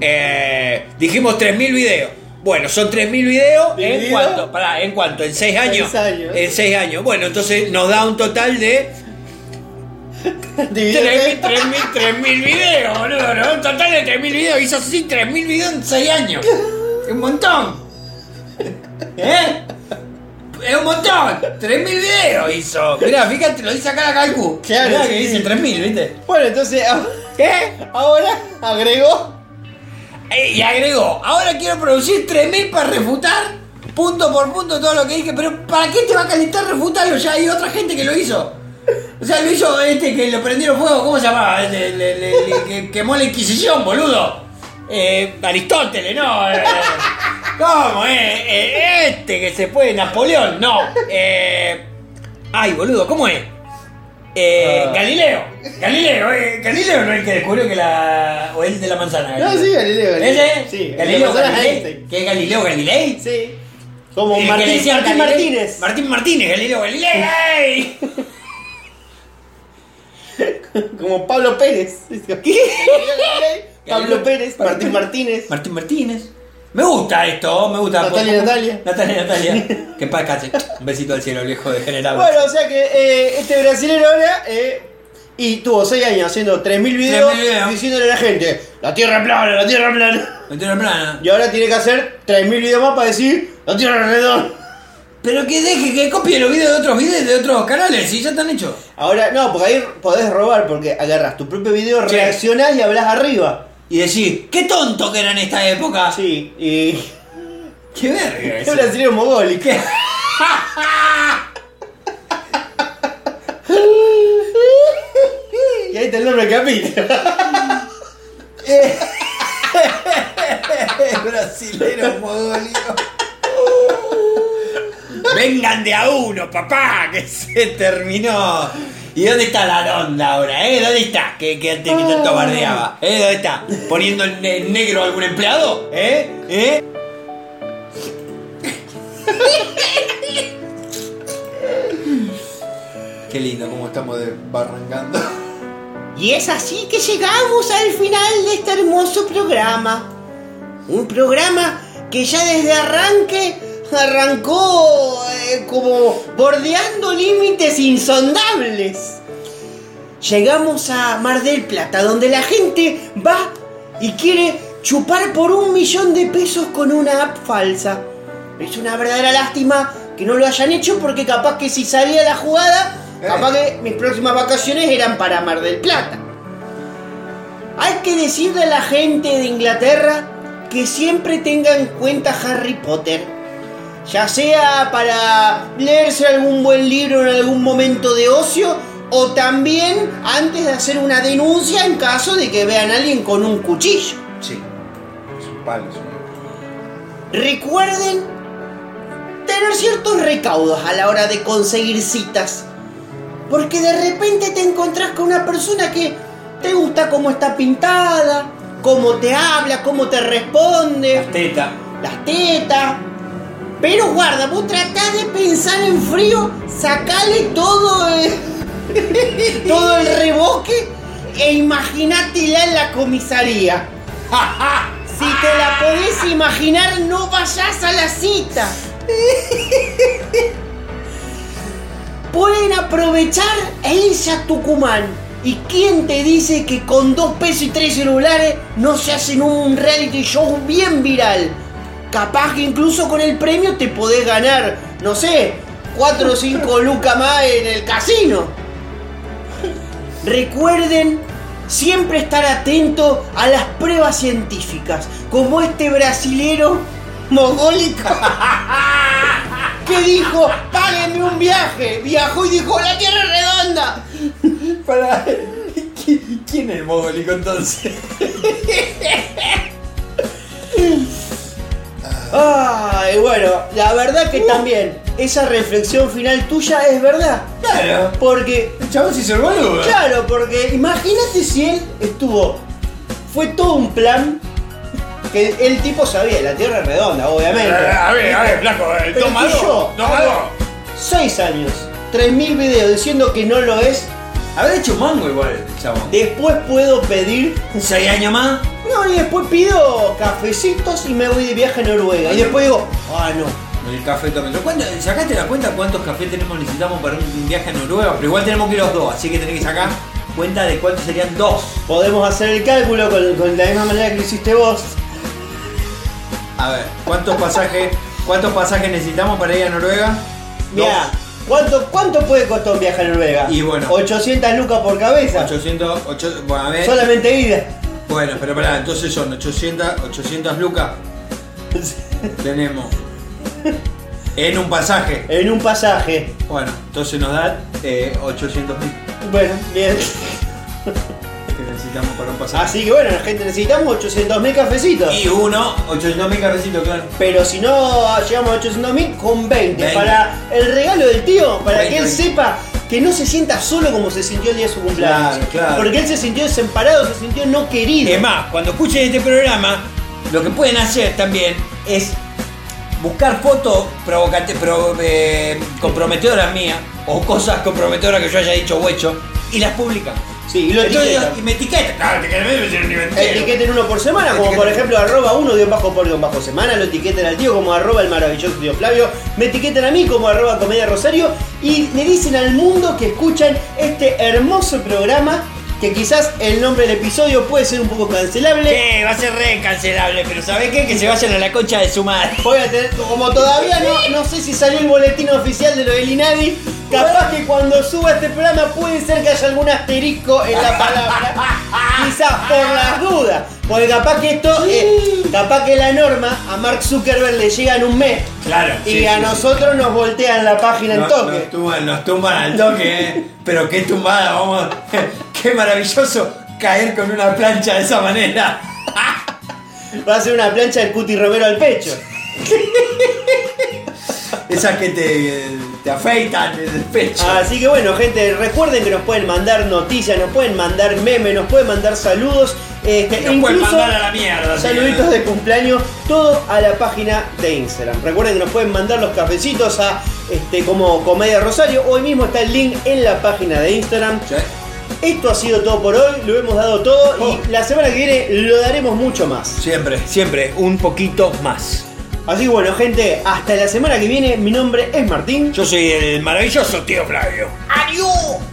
Eh, dijimos 3.000 videos. Bueno, son 3.000 videos. ¿En cuánto? Pará, ¿en cuánto? ¿En 6 años? Seis años. En 6 años. Bueno, entonces nos da un total de Dividido 3.000 3.000 3.000 videos, boludo. ¿no? Un total de 3.000 videos. Hizo así 3.000 videos en 6 años. Un montón. ¿Eh? Es un montón. 3.000 videos hizo. Mirá, fíjate, lo dice acá la calcu. Claro, Mirá sí, que dice sí. 3.000, ¿viste? Bueno, entonces. ah, ¿Qué? Ahora agregó. Eh, Y agregó, ahora quiero producir 3.000 para refutar punto por punto todo lo que dije, pero ¿para qué te va a calentar refutarlo? Ya hay otra gente que lo hizo. O sea, lo hizo este que lo prendieron fuego, ¿cómo se llamaba? El, el- el- el- el que quemó la Inquisición, boludo. Eh, Aristóteles, no. eh, ¿Cómo? Eh, Eh, este que se fue, Napoleón, no. Eh, ay, boludo, ¿cómo es? Eh, Ah. Galileo. Galileo, eh, Galileo no es el que descubrió que la. o el de la manzana. No, sí, Galileo, Galileo. ¿Ese? Sí, Galileo Galilei. ¿Qué es Galileo Galilei? Sí. Como El que Martín, le decían Martín Galilei. Martínez. Martín Martínez, Galileo Galilei. Como Pablo Pérez. Pablo Pérez, Martín Martínez. Martín Martínez. Me gusta esto, me gusta. Natalia, Natalia. Natalia, Natalia. que paz descanse. Un besito al cielo, viejo degenerado. Bueno, o sea que eh, este brasilero ahora eh, y tuvo 6 años haciendo 3.000 videos 3.000 videos. diciéndole a la gente, la tierra es plana, la tierra es plana. La tierra plana. Y ahora tiene que hacer 3.000 videos más para decir, la tierra es redonda. Pero que deje que copie los videos de otros videos de otros canales, si ya están hechos. Ahora, no, porque ahí podés robar, porque agarras tu propio video, Sí. reaccionás y hablas arriba. Y decir, qué tonto que era en esta época. Sí, y. Qué verga Es eso. brasileño mogólico. y ahí está el nombre del capítulo. Brasilero mogólico. Vengan de a uno, papá, que se terminó. ¿Y dónde está la ronda ahora, eh? ¿Dónde está? Que, que antes que tanto bardeaba. ¿Eh? ¿Dónde está? ¿Poniendo en ne- negro a algún empleado? ¿Eh? ¿Eh? Qué lindo cómo estamos barrancando. Y es así que llegamos al final de este hermoso programa. Un programa que ya desde arranque arrancó eh, como bordeando límites insondables. Llegamos a Mar del Plata, donde la gente va y quiere chupar por un millón de pesos con una app falsa. Es una verdadera lástima que no lo hayan hecho porque capaz que si salía la jugada, capaz que mis próximas vacaciones eran para Mar del Plata. Hay que decirle a la gente de Inglaterra que siempre tenga en cuenta Harry Potter. Ya sea para leerse algún buen libro en algún momento de ocio o también antes de hacer una denuncia en caso de que vean a alguien con un cuchillo. Sí. Es un palo, señor. Recuerden tener ciertos recaudos a la hora de conseguir citas. Porque de repente te encontrás con una persona que te gusta cómo está pintada, cómo te habla, cómo te responde, Teta. las tetas. Pero guarda, vos tratás de pensar en frío, sacale todo el, todo el reboque e imaginátela en la comisaría. Si te la podés imaginar, no vayas a la cita. Pueden aprovechar e irse a Tucumán. ¿Y quién te dice que con dos pesos y tres celulares no se hacen un reality show bien viral? Capaz que incluso con el premio te podés ganar, no sé, 4 o 5 lucas más en el casino. Recuerden siempre estar atento a las pruebas científicas, como este brasilero mogólico que dijo, páguenme un viaje. Viajó y dijo, la Tierra es redonda. Para. ¿Quién es el mogólico entonces? Ay, bueno, la verdad que también esa reflexión final tuya es verdad. Claro. Porque El chabón se hizo el boludo. Claro, porque imagínate si él estuvo. Fue todo un plan. Que el tipo sabía, la tierra es redonda, obviamente. A ver, a ver, flaco, eh, Pero toma que yo, toma. Seis años, 3.000 videos diciendo que no lo es. Habrá hecho mango igual chabón. Después puedo pedir. ¿Seis años más? No, y después pido cafecitos y me voy de viaje a Noruega. Y después digo, ah, no. El café también. ¿Cuánto- ¿Sacaste la cuenta cuántos cafés tenemos necesitamos para un viaje a Noruega? Pero igual tenemos que ir los dos, así que tenés que sacar cuenta de cuántos serían dos. Podemos hacer el cálculo con, con la misma manera que lo hiciste vos. A ver, ¿cuántos pasajes, cuántos pasajes necesitamos para ir a Noruega? Mira, ¿cuánto, ¿cuánto puede costar un viaje a Noruega? Y bueno. 800 lucas por cabeza. 800, ocho- bueno, a ver. Solamente ida. Bueno, pero pará, entonces son 800, 800 lucas. Tenemos. En un pasaje. En un pasaje. Bueno, entonces nos da eh, 800 mil Bueno, bien. que necesitamos para un pasaje. Así que bueno, la gente necesitamos 800 mil cafecitos. Y uno, 800 mil cafecitos, claro. Pero si no llegamos a 800 mil, con 20. 20. Para el regalo del tío, para 20, que él 20. sepa que no se sienta solo como se sintió el día de su cumpleaños. Claro, claro. Porque él se sintió desemparado, se sintió no querido. Es más, cuando escuchen este programa, lo que pueden hacer también es buscar fotos provocate- pro- eh, comprometedoras mías o cosas comprometedoras que yo haya dicho huecho y las publican. Sí, y lo Entonces, etiquetan. y me etiquetan. Claro, te querés. Etiqueten uno por semana, como por ejemplo arroba uno guion bajo por guion bajo semana, lo etiqueten al tío como arroba el maravilloso tío Flavio, me etiqueten a mí como arroba comedia rosario y le dicen al mundo que escuchan este hermoso programa que quizás el nombre del episodio puede ser un poco cancelable. Sí, va a ser re cancelable, pero ¿sabés qué? Que se vayan a la concha de su madre. Voy a tener, como todavía no, no sé si salió el boletín oficial de lo del INADI, capaz que cuando suba este programa puede ser que haya algún asterisco en la palabra. Quizás por las dudas. Porque capaz que esto, eh, capaz que la norma a Mark Zuckerberg le llega en un mes. Claro. Y sí, a sí, sí. nosotros nos voltean la página en toque. nos tumban, nos tumban al toque, ¿eh? pero qué tumbada, vamos. Qué maravilloso caer con una plancha de esa manera. Va a ser una plancha del Cuti Romero al pecho. Esas que te, te afeitan el pecho. Así que bueno, gente, recuerden que nos pueden mandar noticias, nos pueden mandar memes, nos pueden mandar saludos. Este, Nos e pueden incluso mandar a la mierda. saluditos de cumpleaños, todo a la página de Instagram. Recuerden que nos pueden mandar los cafecitos a este, como Comedia Rosario. Hoy mismo está el link en la página de Instagram. Sí. Esto ha sido todo por hoy, lo hemos dado todo y la semana que viene lo daremos mucho más. Siempre, siempre, un poquito más. Así que bueno, gente, hasta la semana que viene. Mi nombre es Martín. Yo soy el maravilloso tío Flavio. ¡Adiós!